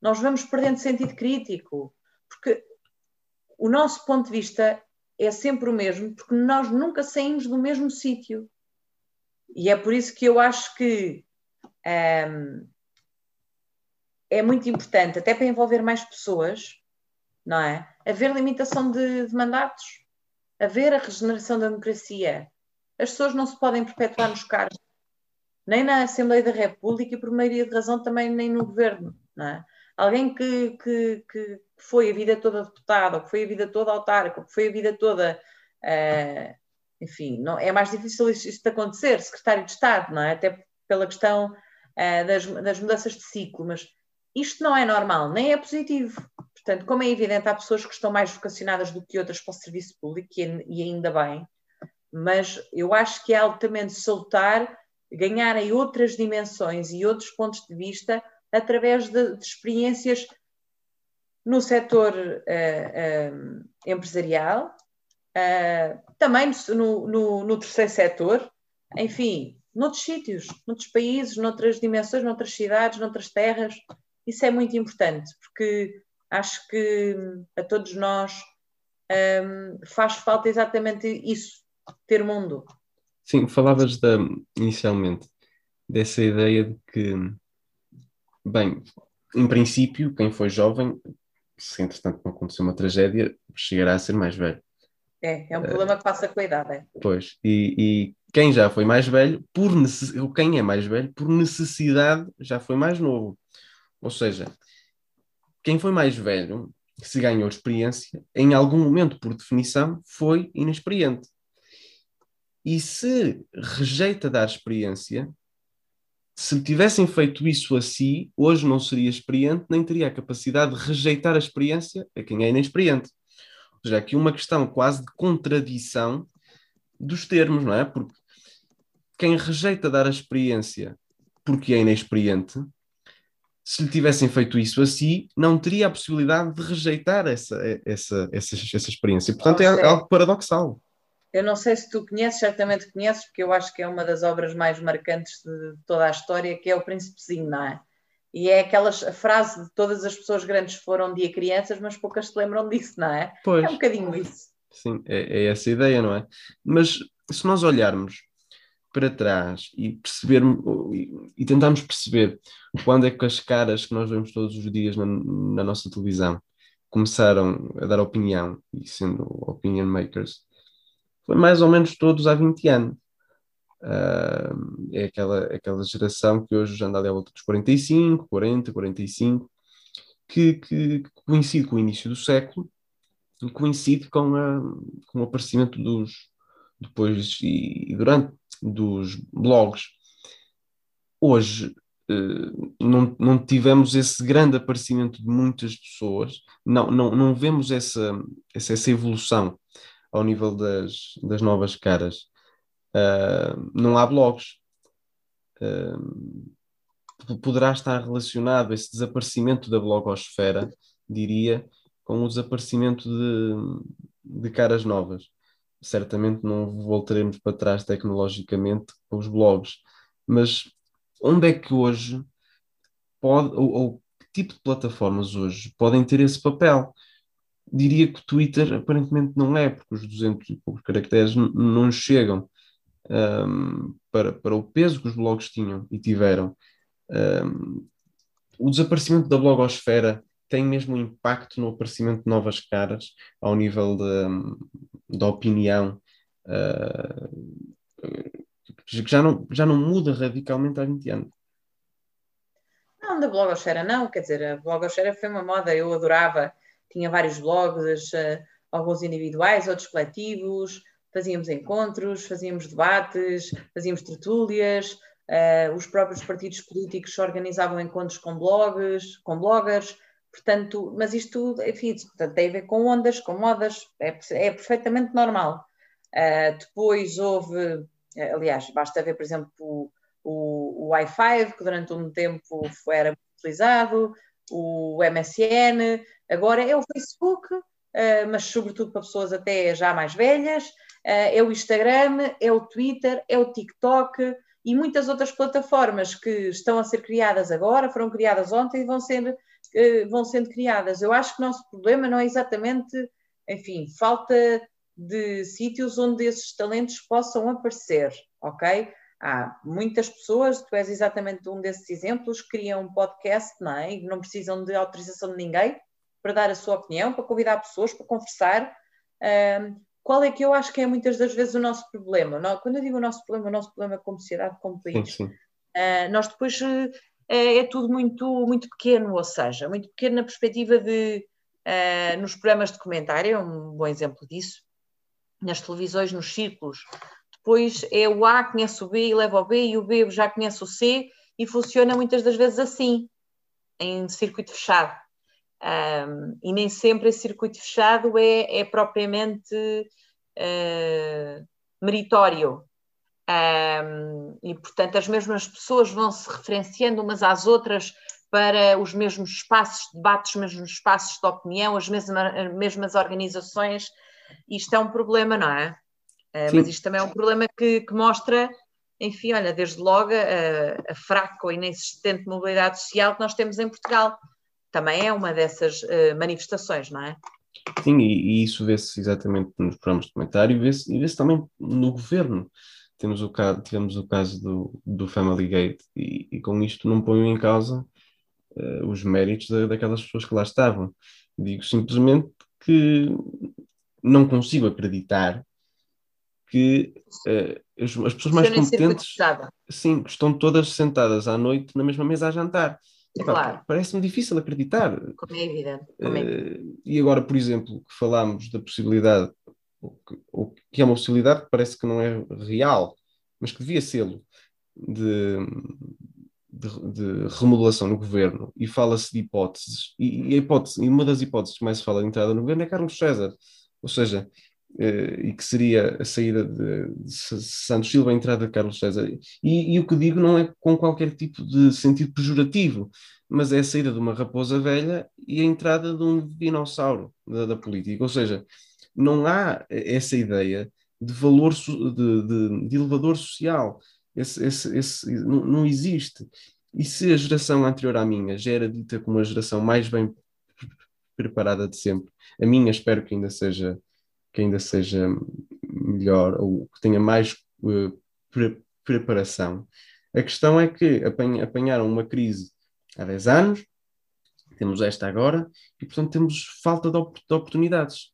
nós vamos perdendo sentido crítico, porque o nosso ponto de vista é sempre o mesmo, porque nós nunca saímos do mesmo sítio. E é por isso que eu acho que um, é muito importante, até para envolver mais pessoas, não é? Haver limitação de, de mandatos, haver a regeneração da democracia. As pessoas não se podem perpetuar nos cargos, nem na Assembleia da República e, por maioria de razão, também nem no governo. Não é? Alguém que, que, que foi a vida toda deputado, ou que foi a vida toda autarca, ou que foi a vida toda uh, enfim, não, é mais difícil isto, acontecer, secretário de Estado, não é? Até pela questão uh, das, das mudanças de ciclo, mas isto não é normal, nem é positivo. Portanto, como é evidente, há pessoas que estão mais vocacionadas do que outras para o serviço público, e, ainda bem, mas eu acho que é altamente soltar, ganharem outras dimensões e outros pontos de vista através de, de experiências no setor uh, uh, empresarial, uh, também no, no, no, terceiro setor, enfim, noutros sítios, noutros países, noutras dimensões, noutras cidades, noutras terras. Isso é muito importante, porque acho que a todos nós um, faz falta exatamente isso, ter mundo. Sim, falavas da, inicialmente dessa ideia de que, bem, em princípio, quem foi jovem, se entretanto não aconteceu uma tragédia, chegará a ser mais velho. É, é um problema que passa com a idade. É. Pois, e, e quem já foi mais velho, por necess... quem é mais velho, por necessidade, já foi mais novo. Ou seja, quem foi mais velho, se ganhou experiência, em algum momento, por definição, foi inexperiente. E se rejeita dar experiência, se tivessem feito isso a si, hoje não seria experiente, nem teria a capacidade de rejeitar a experiência a quem é inexperiente. Ou seja, aqui uma questão quase de contradição dos termos, não é? Porque quem rejeita dar a experiência porque é inexperiente, se lhe tivessem feito isso a si, não teria a possibilidade de rejeitar essa, essa, essa, essa experiência. Portanto, é algo paradoxal. Eu não sei se tu conheces, certamente conheces, porque eu acho que é uma das obras mais marcantes de toda a história, que é o Príncipezinho, não é? E é aquela frase de todas as pessoas grandes foram um dia crianças, mas poucas se lembram disso, não é? Pois. É um bocadinho isso. Sim, é, é essa a ideia, não é? Mas se nós olharmos para trás e percebermos e tentarmos perceber quando é que as caras que nós vemos todos os dias na, na nossa televisão começaram a dar opinião e sendo opinion makers foi mais ou menos todos há 20 anos. Uh, é aquela, aquela geração que hoje anda ali à volta dos 45, 40, 45, que, que, que coincide com o início do século e coincide com, a, com o aparecimento dos, depois e, e durante dos blogs. Hoje uh, não, não tivemos esse grande aparecimento de muitas pessoas, não, não, não vemos essa, essa, essa evolução ao nível das, das novas caras. Uh, não há blogs. Uh, poderá estar relacionado esse desaparecimento da blogosfera, diria, com o desaparecimento de, de caras novas. Certamente não voltaremos para trás tecnologicamente com os blogs, mas onde é que hoje pode, ou, ou que tipo de plataformas hoje podem ter esse papel? diria que o Twitter aparentemente não é, porque os 200 e poucos caracteres não chegam um, para, para o peso que os blogs tinham e tiveram. Um, o desaparecimento da blogosfera tem mesmo um impacto no aparecimento de novas caras ao nível da opinião uh, que já não, já não muda radicalmente há 20 anos. Não, da blogosfera não, quer dizer, a blogosfera foi uma moda, eu adorava tinha vários blogs, uh, alguns individuais, outros coletivos, fazíamos encontros, fazíamos debates, fazíamos tertúlias, uh, os próprios partidos políticos organizavam encontros com blogs, com bloggers, portanto, mas isto, enfim, portanto, tem a ver com ondas, com modas, é, é perfeitamente normal. Uh, depois houve, aliás, basta ver, por exemplo, o, o, o Wi-Fi, que durante um tempo foi, era utilizado, o MSN, agora é o Facebook, mas sobretudo para pessoas até já mais velhas, é o Instagram, é o Twitter, é o TikTok e muitas outras plataformas que estão a ser criadas agora, foram criadas ontem e vão, ser, uh, vão sendo criadas. Eu acho que o nosso problema não é exatamente, enfim, falta de sítios onde esses talentos possam aparecer, ok? há muitas pessoas, tu és exatamente um desses exemplos, criam um podcast não é? e não precisam de autorização de ninguém para dar a sua opinião, para convidar pessoas, para conversar. Um, qual é que eu acho que é muitas das vezes o nosso problema? Não, quando eu digo o nosso problema, o nosso problema como sociedade, como país. Uh, nós depois uh, é tudo muito, muito pequeno, ou seja, muito pequeno na perspectiva de uh, nos programas de comentário, é um bom exemplo disso, nas televisões, nos círculos, depois é o A conhece o B e leva o B, e o B já conhece o C, e funciona muitas das vezes assim, em circuito fechado. Um, e nem sempre esse circuito fechado é, é propriamente uh, meritório. Um, e, portanto, as mesmas pessoas vão se referenciando umas às outras para os mesmos espaços de debate, os mesmos espaços de opinião, as mesmas, as mesmas organizações. Isto é um problema, não é? Uh, mas isto também é um problema que, que mostra, enfim, olha, desde logo a, a fraca ou inexistente mobilidade social que nós temos em Portugal. Também é uma dessas uh, manifestações, não é? Sim, e, e isso vê-se exatamente nos programas de comentário e vê-se vê também no governo. Temos o caso, tivemos o caso do, do Family Gate e, e com isto não ponho em causa uh, os méritos da, daquelas pessoas que lá estavam. Digo simplesmente que não consigo acreditar que uh, as, as, pessoas mais competentes sim, estão todas sentadas à noite na mesma mesa a jantar. Claro. Parece-me difícil acreditar. Como é evidente. Como é Uh, e agora, por exemplo, que falámos da possibilidade, ou que, que é uma possibilidade que parece que não é real, mas que devia ser de, de, de, remodelação no governo e fala-se de hipóteses, e, e, hipótese, e uma das hipóteses que mais se fala de entrada no governo é Carlos César, ou seja, e que seria a saída de, de, Santos Silva, a entrada de Carlos César. E, e, o que digo não é com qualquer tipo de sentido pejorativo, mas é a saída de uma raposa velha e a entrada de um dinossauro da, da política. Ou seja, não há essa ideia de valor, de, de, de elevador social. Esse, esse, esse, não, não existe. E se a geração anterior à minha já era dita como a geração mais bem preparada de sempre, a minha espero que ainda seja que ainda seja melhor ou que tenha mais uh, pre preparação. A questão é que apanharam uma crise há 10 anos, temos esta agora, e portanto temos falta de, op de oportunidades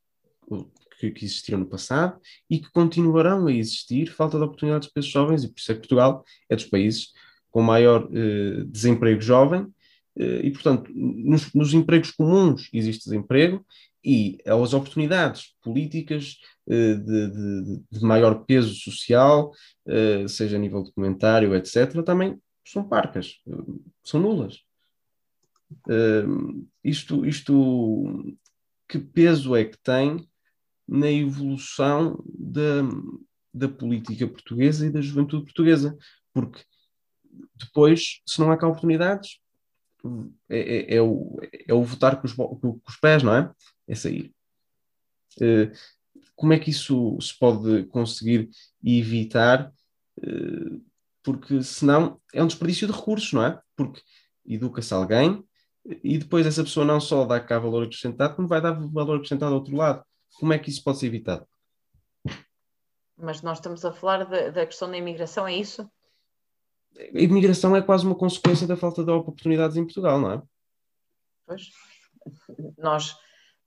que, que, existiram no passado e que continuarão a existir, falta de oportunidades para esses jovens, e por isso é que Portugal é dos países com maior uh, desemprego jovem, uh, e portanto, nos, nos empregos comuns existe desemprego, e as oportunidades políticas uh, de, de, de, maior peso social, uh, seja a nível documentário, etc., também são parcas, uh, são nulas. isto, isto, que peso é que tem na evolução da, da política portuguesa e da juventude portuguesa? Porque depois, se não há cá oportunidades, é, é, é, o, é o votar com os, com os pés, não é? é sair. Uh, como é que isso se pode conseguir evitar? Uh, porque senão é um desperdício de recursos, não é? Porque educa-se alguém e depois essa pessoa não só dá cá valor acrescentado, como vai dar valor acrescentado ao outro lado. Como é que isso pode ser evitado? Mas nós estamos a falar da, da questão da imigração, é isso? A imigração é quase uma consequência da falta de oportunidades em Portugal, não é? Pois. Nós,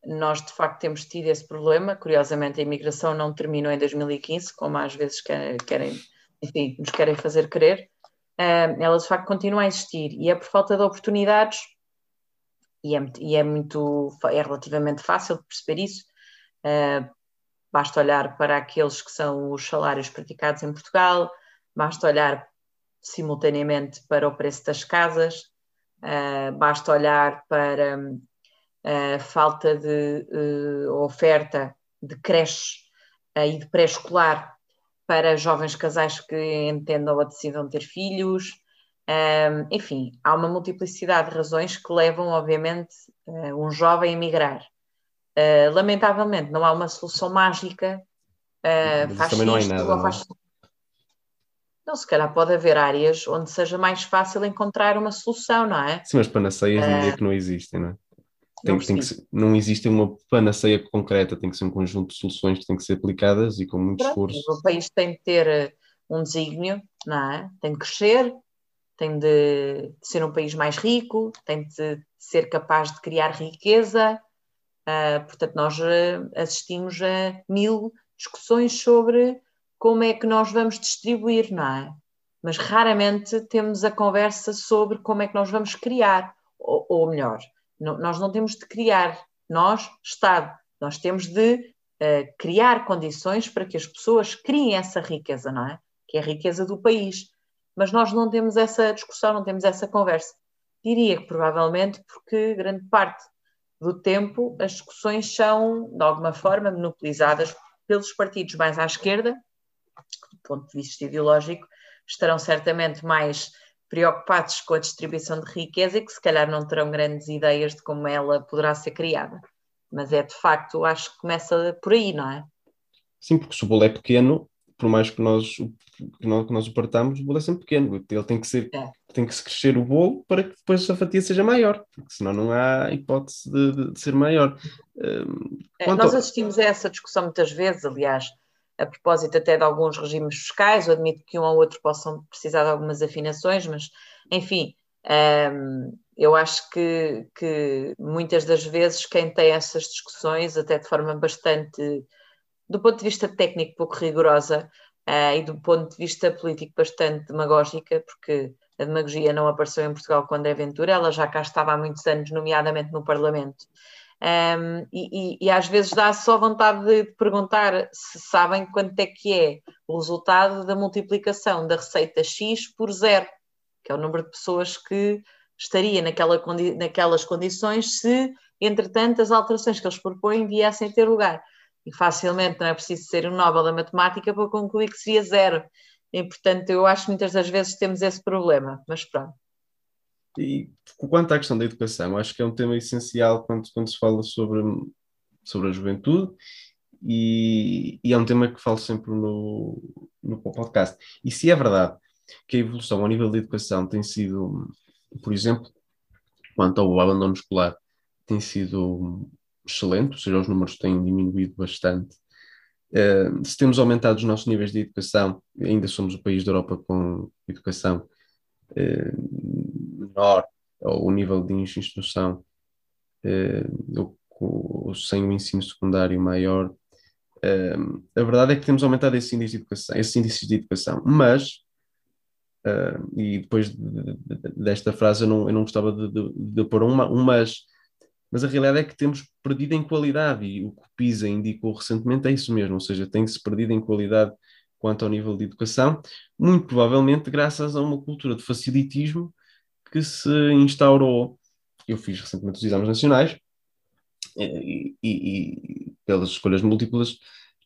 nós, de facto, temos tido esse problema. Curiosamente, a imigração não terminou em 2015, como às vezes querem, enfim, nos querem fazer crer. Ela, de facto, continua a existir e é por falta de oportunidades e é, e é muito, é relativamente fácil de perceber isso. Basta olhar para aqueles que são os salários praticados em Portugal, basta olhar simultaneamente para o preço das casas, uh, basta olhar para a falta de uh, oferta de creches uh, e de pré-escolar para jovens casais que entendam ou decidam ter filhos. Um, enfim, há uma multiplicidade de razões que levam, obviamente, um jovem a migrar. lamentavelmente, não há uma solução mágica. Uh, faz não é nada. Não? Faz... Não, se calhar pode haver áreas onde seja mais fácil encontrar uma solução, não é? Sim, mas panaceias uh, é que não existem, não é? Tem, não, tem que ser, não existe uma panaceia concreta, tem que ser um conjunto de soluções que têm que ser aplicadas e com muito Pronto, esforço. O país tem de ter eh, um desígnio, não é? Tem de crescer, tem de, ser um país mais rico, tem de ser capaz de criar riqueza. Uh, portanto, nós uh, assistimos a mil discussões sobre como é que nós vamos distribuir, não é? Mas raramente temos a conversa sobre como é que nós vamos criar, ou, ou melhor, não, nós não temos de criar, nós, Estado, nós temos de uh, criar condições para que as pessoas criem essa riqueza, não é? Que é a riqueza do país. Mas nós não temos essa discussão, não temos essa conversa. Diria que provavelmente porque grande parte do tempo as discussões são, de alguma forma, monopolizadas pelos partidos mais à esquerda, do ponto de vista ideológico, estarão certamente mais preocupados com a distribuição de riqueza e que se calhar não terão grandes ideias de como ela poderá ser criada. Mas é de facto, acho que começa por aí, não é? Sim, porque se o bolo é pequeno, por mais que nós, que nós, que nós o partamos, o bolo é sempre pequeno. Ele tem que ser, é. tem que se crescer o bolo para que depois a fatia seja maior, porque senão não há hipótese de, de, ser maior. Um, é, nós assistimos a essa discussão muitas vezes, aliás, a propósito até de alguns regimes fiscais, eu admito que um ou outro possam precisar de algumas afinações, mas enfim, um, eu acho que, que, muitas das vezes quem tem essas discussões, até de forma bastante, do ponto de vista técnico, pouco rigorosa, uh, e do ponto de vista político, bastante demagógica, porque a demagogia não apareceu em Portugal com André Ventura, ela já cá estava há muitos anos, nomeadamente no Parlamento, um, e, e, e, às vezes dá só vontade de perguntar se sabem quanto é que é o resultado da multiplicação da receita X por zero, que é o número de pessoas que estaria naquela condi naquelas condições se, entretanto, as alterações que eles propõem viessem a ter lugar. E facilmente não é preciso ser um Nobel da Matemática para concluir que seria zero. E, portanto, eu acho que muitas das vezes temos esse problema, mas pronto. E quanto à questão da educação, acho que é um tema essencial quando, quando se fala sobre, sobre a juventude e, e, é um tema que falo sempre no, no podcast. E se é verdade que a evolução ao nível da educação tem sido, por exemplo, quanto ao abandono escolar, tem sido excelente, ou seja, os números têm diminuído bastante. Uh, se temos aumentado os nossos níveis de educação, ainda somos o país da Europa com educação uh, menor, o nível de instrução uh, sem o ensino secundário maior, Uh, a verdade é que temos aumentado esse índice de educação, esses índices de educação, mas, uh, e depois de, de, desta frase eu não, eu não gostava de, de, de pôr uma, um mas, mas a realidade é que temos perdido em qualidade, e o que o PISA indicou recentemente é isso mesmo, ou seja, tem-se perdido em qualidade quanto ao nível de educação, muito provavelmente graças a uma cultura de facilitismo que se instaurou. Eu fiz recentemente os exames nacionais, e, e, e, pelas escolhas múltiplas,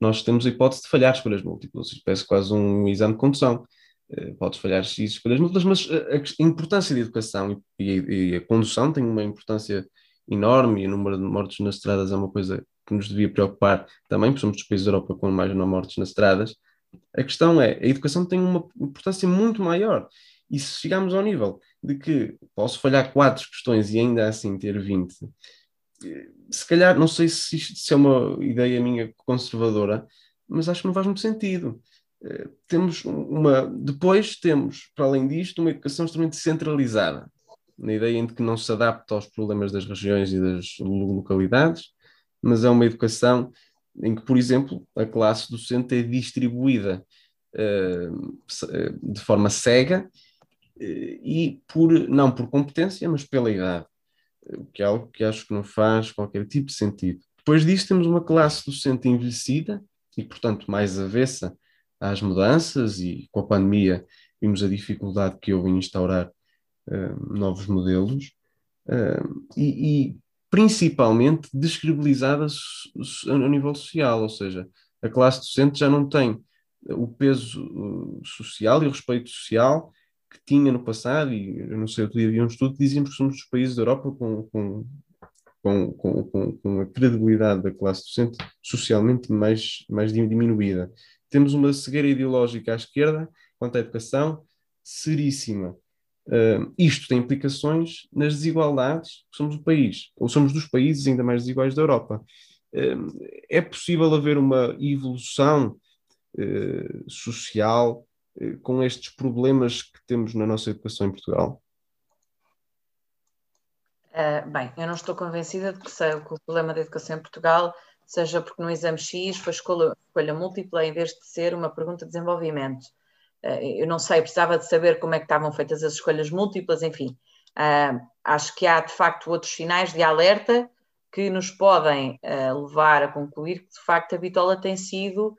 nós temos a hipótese de falhar escolhas múltiplas. Parece quase um exame de condução. Uh, podes falhar X escolhas múltiplas, mas a, a importância da educação e, e, a condução tem uma importância enorme e o número de mortes nas estradas é uma coisa que nos devia preocupar também, porque somos dos países da Europa com mais não mortes nas estradas. A questão é, a educação tem uma importância muito maior. E se chegarmos ao nível de que posso falhar quatro questões e ainda assim ter 20, se calhar, não sei se isto se é uma ideia minha conservadora, mas acho que não faz muito sentido. Uh, temos uma. Depois temos, para além disto, uma educação extremamente centralizada, na ideia em que não se adapta aos problemas das regiões e das localidades, mas é uma educação em que, por exemplo, a classe docente é distribuída uh, de forma cega e por, não por competência, mas pela idade que é algo que acho que não faz qualquer tipo de sentido. Depois disso, temos uma classe docente envelhecida e, portanto, mais avessa às mudanças, e com a pandemia vimos a dificuldade que houve em instaurar uh, novos modelos, uh, e, e, principalmente descredibilizada a nível social, ou seja, a classe docente já não tem o peso social e o respeito social que tinha no passado, e eu não sei, outro dia havia um estudo dizíamos que somos dos países da Europa com, com, com, com, com a credibilidade da classe docente socialmente mais, mais diminuída. Temos uma cegueira ideológica à esquerda quanto à educação seríssima. Uh, isto tem implicações nas desigualdades que somos o país, ou somos dos países ainda mais desiguais da Europa. Uh, é possível haver uma evolução uh, social com estes problemas que temos na nossa educação em Portugal? Uh, bem, eu não estou convencida de que, seja, que o problema da educação em Portugal seja porque no exame X foi escolha, escolha múltipla em vez de ser uma pergunta de desenvolvimento. Uh, eu não sei, precisava de saber como é que estavam feitas as escolhas múltiplas, enfim. Uh, acho que há de facto outros sinais de alerta que nos podem levar a concluir que de facto a bitola tem sido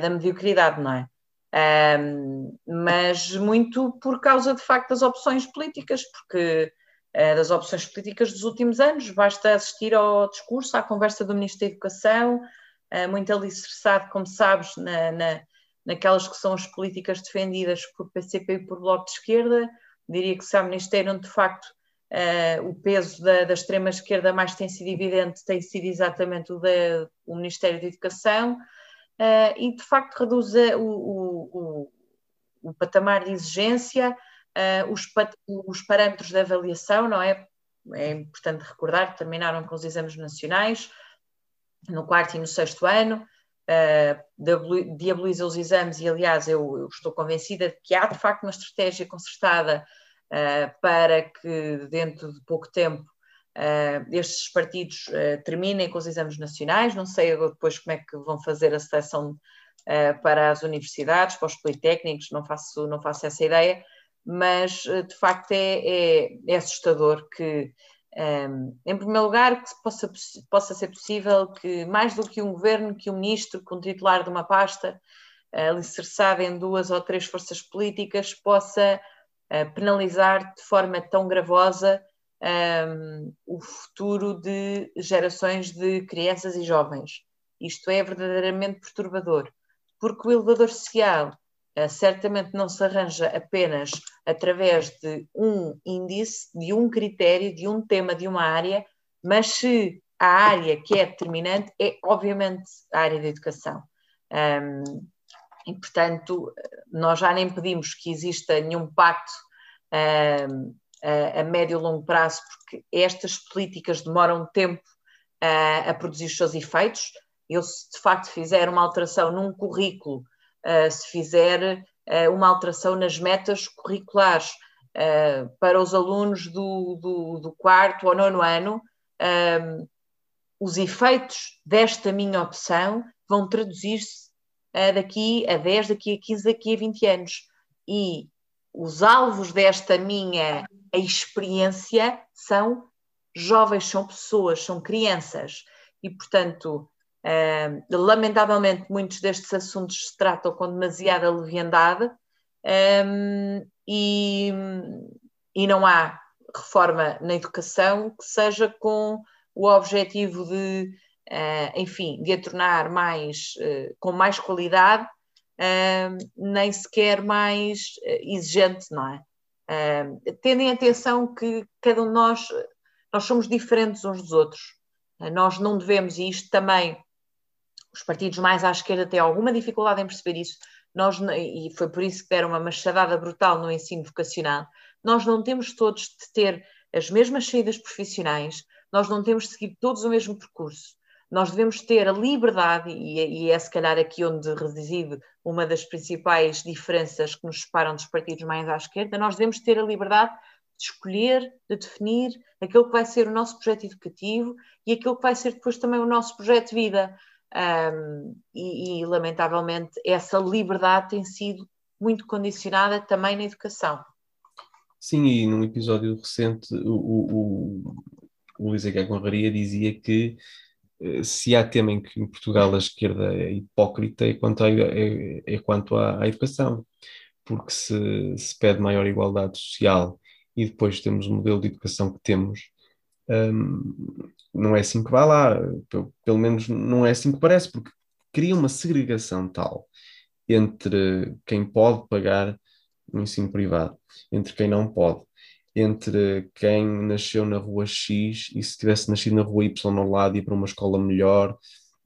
da mediocridade, não é? Um, mas muito por causa de facto das opções políticas, porque uh, das opções políticas dos últimos anos, basta assistir ao discurso, à conversa do Ministro da Educação, uh, muito alicerçado, como sabes, na, na, naquelas que são as políticas defendidas por PCP e por Bloco de Esquerda. Diria que se há Ministério onde de facto uh, o peso da, da extrema-esquerda mais tem sido evidente, tem sido exatamente o, da, o Ministério da Educação uh, e de facto reduz o, o, o, patamar de exigência, uh, os, os, parâmetros de avaliação, não é? É importante recordar que terminaram com os exames nacionais no quarto e no sexto ano, uh, diaboliza os exames e, aliás, eu, eu, estou convencida de que há de facto uma estratégia concertada uh, para que dentro de pouco tempo uh, estes partidos uh, terminem com os exames nacionais. Não sei depois como é que vão fazer a seleção uh, para as universidades, para os politécnicos, não faço, não faço essa ideia, mas de facto é, é, é assustador que. Um, em primeiro lugar, que possa, possa ser possível que, mais do que um governo, que um ministro, com um titular de uma pasta, alicerçado em duas ou três forças políticas, possa penalizar de forma tão gravosa um, o futuro de gerações de crianças e jovens. Isto é verdadeiramente perturbador, porque o elevador social uh, certamente não se arranja apenas através de um índice, de um critério, de um tema, de uma área, mas se a área que é determinante é, obviamente, a área da educação. Um, e, portanto, nós já nem pedimos que exista nenhum pacto um, a, médio e longo prazo, porque estas políticas demoram tempo a, a produzir os seus efeitos. Eu, se de facto fizer uma alteração num currículo, uh, se fizer uh, uma alteração nas metas curriculares para os alunos do, do, do, quarto ou nono ano, os efeitos desta minha opção vão traduzir-se daqui a 10, daqui a 15, daqui a 20 anos. E os alvos desta minha experiência são jovens, são pessoas, são crianças. E, portanto, uh, lamentavelmente, muitos destes assuntos se tratam com demasiada leviandade um, e, e não há reforma na educação que seja com o objetivo de, uh, enfim, de a tornar mais, com mais qualidade nem sequer mais eh, exigente, não é? Tendo em atenção que cada um de nós, nós somos diferentes uns dos outros. Uh, nós não devemos, e isto também, os partidos mais à esquerda têm alguma dificuldade em perceber isso, nós, e foi por isso que deram uma machadada brutal no ensino vocacional, nós não temos todos de ter as mesmas saídas profissionais, nós não temos de seguir todos o mesmo percurso nós devemos ter a liberdade, e, e é se calhar aqui onde reside uma das principais diferenças que nos separam dos partidos mais à esquerda, nós devemos ter a liberdade de escolher, de definir aquilo que vai ser o nosso projeto educativo e aquilo que vai ser depois também o nosso projeto de vida. Um, e, e, lamentavelmente, essa liberdade tem sido muito condicionada também na educação. Sim, e num episódio recente, o, o, o, Luís Conraria dizia que se há tema em que em Portugal a esquerda é hipócrita é quanto, a, é, é quanto à, à, educação, porque se, se, pede maior igualdade social e depois temos o modelo de educação que temos, um, não é assim que vai lá, pelo, pelo menos não é assim que parece, porque cria uma segregação tal entre quem pode pagar no ensino privado, entre quem não pode entre quem nasceu na rua X e se tivesse nascido na rua Y ao lado ia para uma escola melhor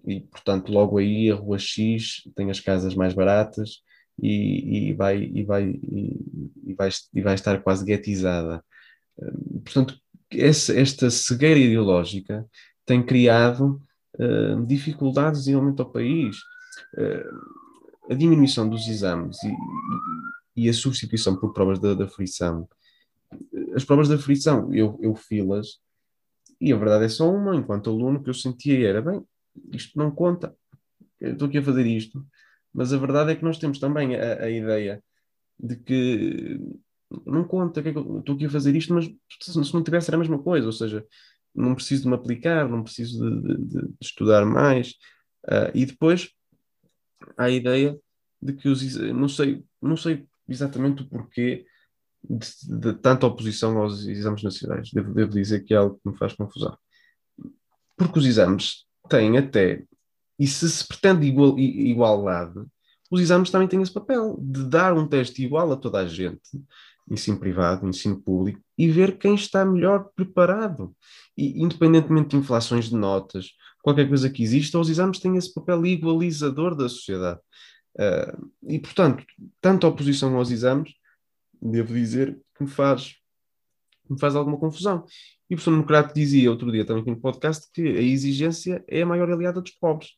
e portanto logo aí a rua X tem as casas mais baratas e, e vai e vai e, e, vai e vai estar quase guetizada. Hum, portanto essa, esta cegueira ideológica tem criado uh, dificuldades realmente ao país. Uh, a diminuição dos exames e, e, a substituição por provas da, da frição as provas da frição, eu, eu filas, e a verdade é só uma, enquanto aluno, que eu sentia era, bem, isto não conta, eu estou aqui a fazer isto, mas a verdade é que nós temos também a, a ideia de que não conta, que é que eu estou aqui a fazer isto, mas se não tivesse era a mesma coisa, ou seja, não preciso de me aplicar, não preciso de, de, de estudar mais, uh, e depois há a ideia de que os, não sei, não sei exatamente o porquê, de, de tanta oposição aos exames nacionais. Devo, devo dizer que é algo que me faz confusão. Porque os exames têm até, e se se pretende igual, igualdade, os exames também têm esse papel de dar um teste igual a toda a gente, ensino privado, ensino público, e ver quem está melhor preparado. E, independentemente de inflações de notas, qualquer coisa que exista, os exames têm esse papel igualizador da sociedade. Uh, e, portanto, tanto a oposição aos exames devo dizer que me faz, me faz alguma confusão. E o professor Democrata dizia outro dia também aqui no podcast que a exigência é a maior aliada dos pobres.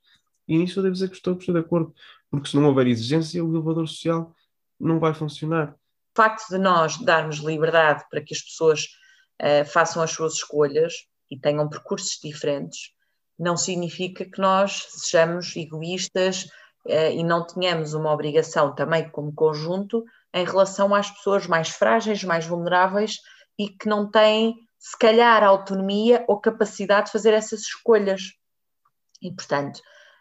E nisso eu devo dizer que estou, estou de acordo, porque se não houver exigência, o elevador social não vai funcionar. O facto de nós darmos liberdade para que as pessoas uh, façam as suas escolhas e tenham percursos diferentes, não significa que nós sejamos egoístas uh, e não tenhamos uma obrigação também como conjunto em relação às pessoas mais frágeis, mais vulneráveis e que não têm, se calhar, autonomia ou capacidade de fazer essas escolhas. E, portanto,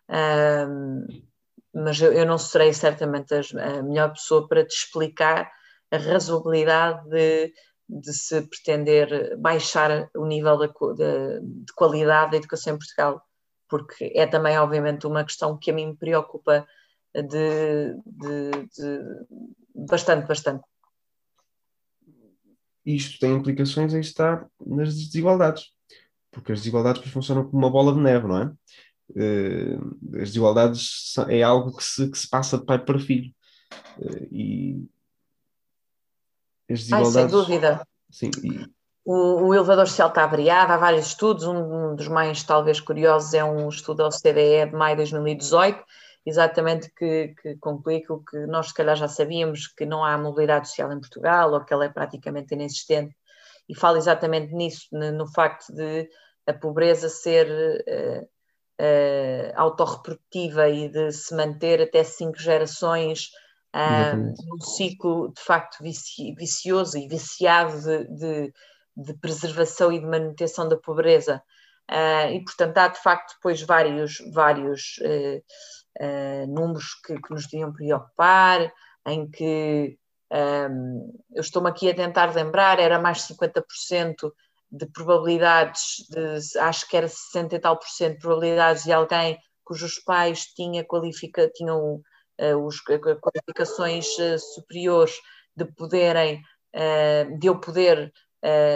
hum, mas eu, eu, não serei certamente a melhor pessoa para te explicar a razoabilidade de, de se pretender baixar o nível de, de, qualidade da educação em Portugal, porque é também, obviamente, uma questão que a mim me preocupa de, de bastante, bastante. Isto tem implicações, aí está, nas desigualdades, porque as desigualdades funcionam como uma bola de neve, não é? Uh, as desigualdades é algo que se, que se passa de pai para filho. Uh, e as desigualdades. Ai, sem dúvida. Sim, e... o, o, elevador social está variado, há vários estudos. Um, um dos mais, talvez, curiosos é um estudo da OCDE de maio de 2018, exatamente que, que conclui aquilo que nós, se calhar, já sabíamos: que não há mobilidade social em Portugal ou que ela é praticamente inexistente. E fala exatamente nisso, no, facto de a pobreza ser. Uh, uh, autorreprodutiva e de se manter até cinco gerações uh, num ciclo de facto vici vicioso e viciado de, de, de, preservação e de manutenção da pobreza. Uh, e, portanto, há de facto depois vários, vários uh, números que, que, nos deviam preocupar, em que um, eu estou-me aqui a tentar lembrar, era mais 50% de probabilidades, de, acho que era 60 e tal por cento de probabilidades de alguém cujos pais tinha qualifica, tinham uh, os, qualificações uh, superiores de poderem, de eu poder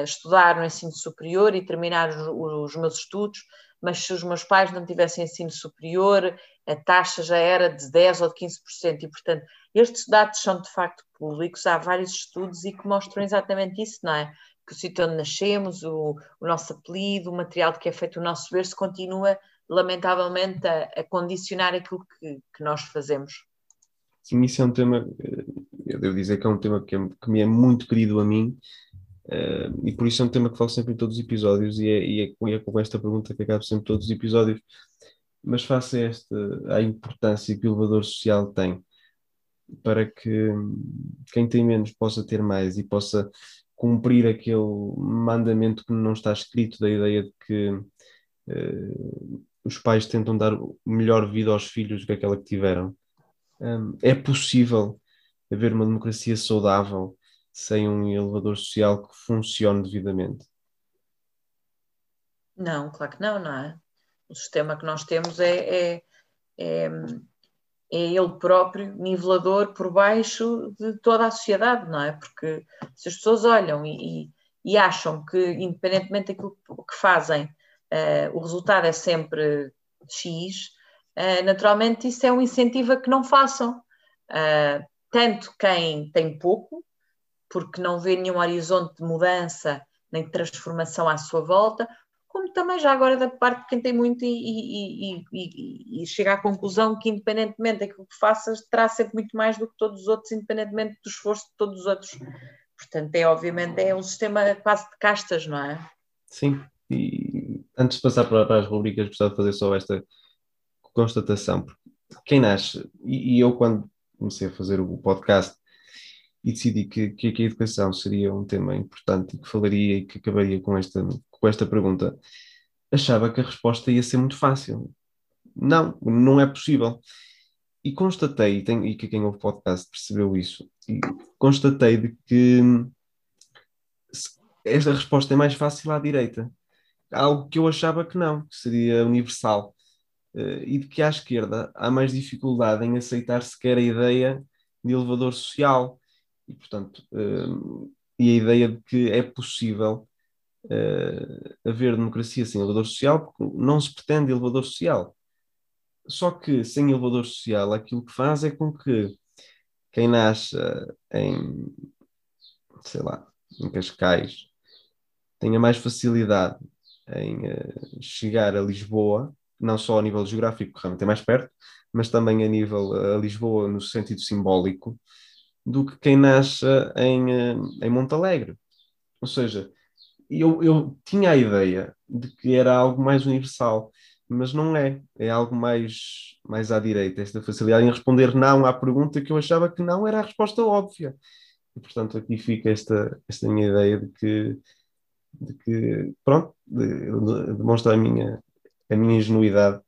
estudar no ensino superior e terminar os, os, meus estudos, mas se os meus pais não tivessem ensino superior, a taxa já era de 10 ou de 15%, e portanto estes dados são de facto públicos, há vários estudos e que mostram exatamente isso, não é? que o sítio onde nascemos, o, o, nosso apelido, o material de que é feito o nosso berço, continua, lamentavelmente, a, a condicionar aquilo que, que, nós fazemos. Sim, isso é um tema, eh, eu devo dizer que é um tema que, é, que me é muito querido a mim, uh, e por isso é um tema que falo sempre em todos os episódios, e é, e é, é com esta pergunta que acabo sempre todos os episódios, mas face a, esta, a importância que o elevador social tem para que quem tem menos possa ter mais e possa cumprir aquele mandamento que não está escrito da ideia de que uh, os pais tentam dar melhor vida aos filhos do que aquela que tiveram. Um, é possível haver uma democracia saudável sem um elevador social que funcione devidamente? Não, claro que não, não é? O sistema que nós temos é, é, é é ele próprio nivelador por baixo de toda a sociedade, não é? Porque se as pessoas olham e, e acham que, independentemente daquilo que fazem, uh, o resultado é sempre X, uh, naturalmente isso é um incentivo a que não façam. Uh, tanto quem tem pouco, porque não vê nenhum horizonte de mudança nem de transformação à sua volta, como também já agora da parte de quem tem muito e, e, e, e, chega à conclusão que independentemente daquilo que faças, terá sempre muito mais do que todos os outros, independentemente do esforço de todos os outros. Portanto, é obviamente é um sistema quase de castas, não é? Sim, e antes de passar para, para as rubricas, gostava de fazer só esta constatação. Quem nasce, e, eu quando comecei a fazer o podcast e decidi que, que, a educação seria um tema importante e que falaria e que acabaria com esta com esta pergunta, achava que a resposta ia ser muito fácil. Não, não é possível. E constatei, e que quem ouve o podcast percebeu isso, e constatei de que esta resposta é mais fácil à direita. Algo que eu achava que não, que seria universal. Uh, e de que à esquerda há mais dificuldade em aceitar sequer a ideia de elevador social. E, portanto, uh, e a ideia de que é possível uh, haver democracia sem elevador social, porque não se pretende elevador social. Só que sem elevador social, aquilo que faz é com que quem nasce em, sei lá, em Cascais tenha mais facilidade em uh, chegar a Lisboa, não só a nível geográfico, que realmente é mais perto, mas também a nível a Lisboa no sentido simbólico, do que quem nasce em, em Montalegre. Ou seja, eu, eu tinha a ideia de que era algo mais universal, mas não é. É algo mais, mais à direita, esta facilidade em responder não à pergunta que eu achava que não era a resposta óbvia. E, portanto, aqui fica esta, esta minha ideia de que, de que pronto, de, demonstra a minha, a minha ingenuidade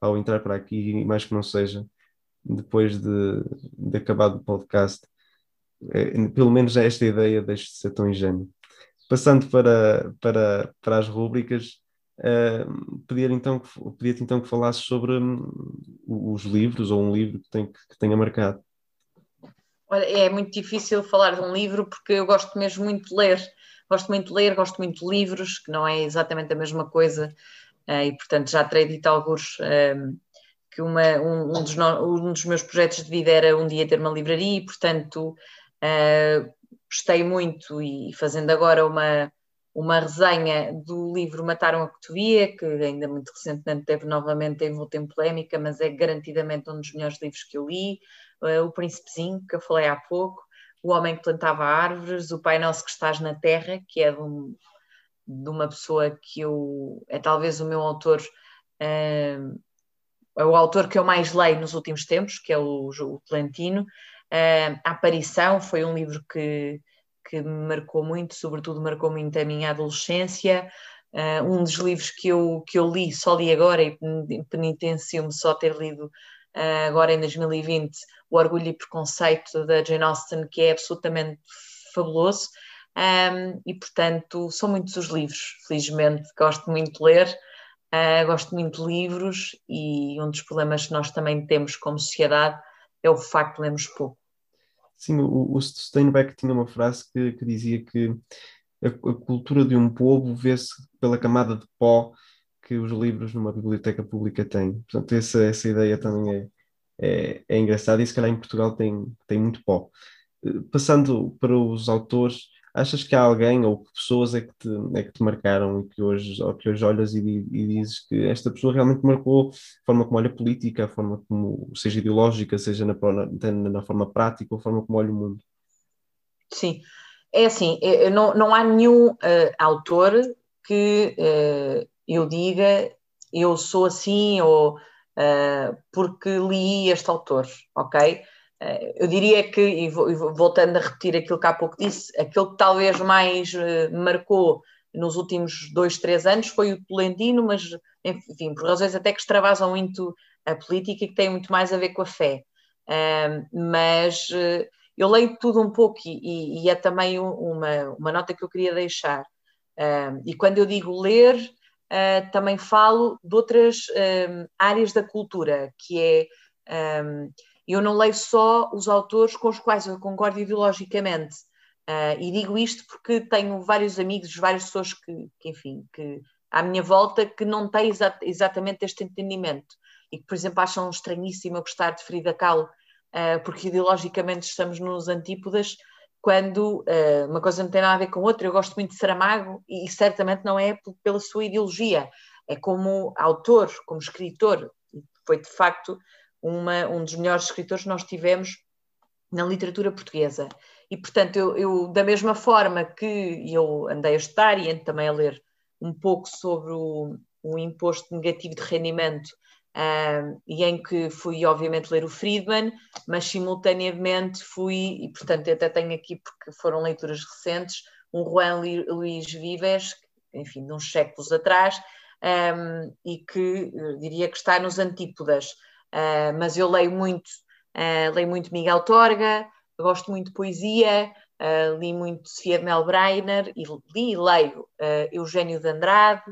ao entrar para aqui, mais que não seja, depois de, de acabar o podcast, é, pelo menos esta ideia deixa de ser tão ingênua. Passando para, para, para as rúbricas, uh, pedir então, pedir então que falasses sobre um, os livros ou um livro que, tem, que tenha marcado. Olha, é muito difícil falar de um livro porque eu gosto mesmo muito de ler. Gosto muito de ler, gosto muito de livros, que não é exatamente a mesma coisa, uh, e portanto já terei dito alguns uh, que uma, um, um, dos no, um, dos meus projetos de vida era um dia ter uma livraria, e portanto uh, gostei muito, e fazendo agora uma, uma resenha do livro Mataram a Cotovia, que ainda muito recentemente teve novamente envolto em polémica, mas é garantidamente um dos melhores livros que eu li uh, O Príncipezinho, que eu falei há pouco, O Homem que Plantava Árvores, O Pai Nosso que Estás na Terra, que é de, um, de uma pessoa que eu é talvez o meu autor. Uh, é o autor que eu mais leio nos últimos tempos, que é o, o Plantino. Uh, a Aparição foi um livro que, que me marcou muito, sobretudo marcou muito a minha adolescência. Uh, um dos livros que eu, que eu li, só li agora e penitencio-me só ter lido uh, agora em 2020, O Orgulho e Preconceito da Jane Austen, que é absolutamente fabuloso. Um, e portanto, são muitos os livros, felizmente, gosto muito de ler, uh, gosto muito de livros e um dos problemas que nós também temos como sociedade é o facto de lermos pouco. Sim, o, o Steinbeck tinha uma frase que, que dizia que a, a, cultura de um povo vê-se pela camada de pó que os livros numa biblioteca pública têm. Portanto, essa, essa ideia também é, é, é engraçada e se calhar em Portugal tem, tem muito pó. Eh, passando para os autores, achas que há alguém ou pessoas é que te, é que te marcaram e que hoje, ou que hoje olhas e, e dizes que esta pessoa realmente marcou a forma como olha a política, a forma como, seja ideológica, seja na, na, na forma prática, a forma como olha o mundo? Sim, é assim, não, não há nenhum uh, autor que uh, eu diga eu sou assim ou uh, porque li este autor, ok? Uh, eu diria que, e, voltando a repetir aquilo que há pouco disse, aquilo que talvez mais uh, marcou nos últimos dois, três anos foi o Tolentino, mas enfim, por razões até que extravasam muito a política e que têm muito mais a ver com a fé. mas eu leio tudo um pouco e, e é também uma, uma nota que eu queria deixar. e quando eu digo ler, também falo de outras áreas da cultura, que é um, eu não leio só os autores com os quais eu concordo ideologicamente. Uh, e digo isto porque tenho vários amigos, várias pessoas que, que enfim, que à minha volta que não têm exa exatamente este entendimento e que, por exemplo, acham estranhíssimo eu gostar de Frida Kahlo, uh, porque ideologicamente estamos nos antípodas, quando uh, uma coisa não tem nada a ver com outra. Eu gosto muito de Saramago e, e certamente não é pela sua ideologia, é como autor, como escritor. Foi de facto uma, um dos melhores escritores que nós tivemos na literatura portuguesa. E, portanto, eu, eu, da mesma forma que eu andei a estudar e ando também a ler um pouco sobre o, o imposto negativo de rendimento um, e em que fui, obviamente, ler o Friedman, mas simultaneamente fui, e portanto até tenho aqui, porque foram leituras recentes, um Juan Luís Vives, enfim, de uns séculos atrás, um, e que eh, diria que está nos antípodas. Uh, mas eu leio muito, uh, leio muito Miguel Torga, gosto muito de poesia, uh, li muito Sofia de Melbreiner, e li e leio Eugênio de Andrade,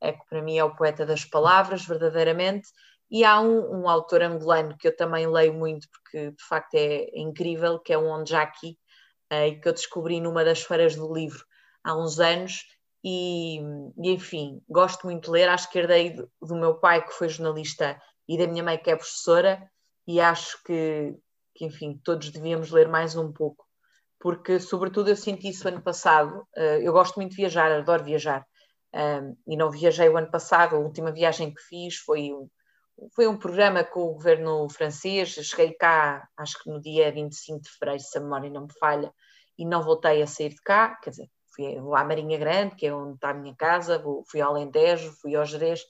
é que para mim é o poeta das palavras, verdadeiramente, e há um, um, autor angolano que eu também leio muito, porque de facto é, incrível, que é o Onjaki, uh, que eu descobri numa das feiras do livro há uns anos, e, e enfim, gosto muito de ler, acho que herdei do, do meu pai, que foi jornalista, e da minha mãe, que é professora, e acho que, que enfim, todos devíamos ler mais um pouco, porque sobretudo eu senti isso ano passado, uh, eu gosto muito de viajar, adoro viajar, e não viajei o ano passado, a última viagem que fiz foi um, foi um programa com o governo francês, cheguei cá, acho que no dia 25 de fevereiro, se a memória não me falha, e não voltei a sair de cá, quer dizer, fui à Marinha Grande, que é onde está a minha casa, fui ao Alentejo, fui ao Jerez,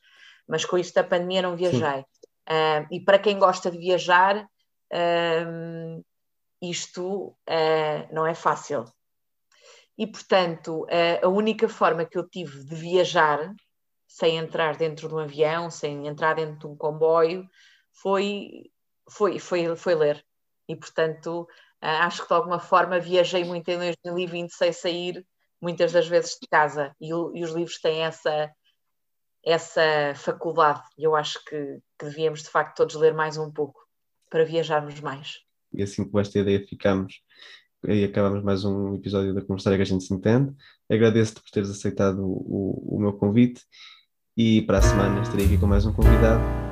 mas com isto da pandemia não viajei. Uh, e para quem gosta de viajar, uh, isto uh, não é fácil. E, portanto, a única forma que eu tive de viajar, sem entrar dentro de um avião, sem entrar dentro de um comboio, foi, foi, foi, foi ler. E, portanto, Uh, acho que de alguma forma viajei muito em 2020 sem sair muitas das vezes de casa e, e os livros têm essa, essa faculdade. E eu acho que, que devíamos de facto todos ler mais um pouco para viajarmos mais. E assim com esta ideia ficamos e acabamos mais um episódio da Conversar que a gente se entende. Agradeço-te por teres aceitado o, o meu convite e para a semana estarei aqui com mais um convidado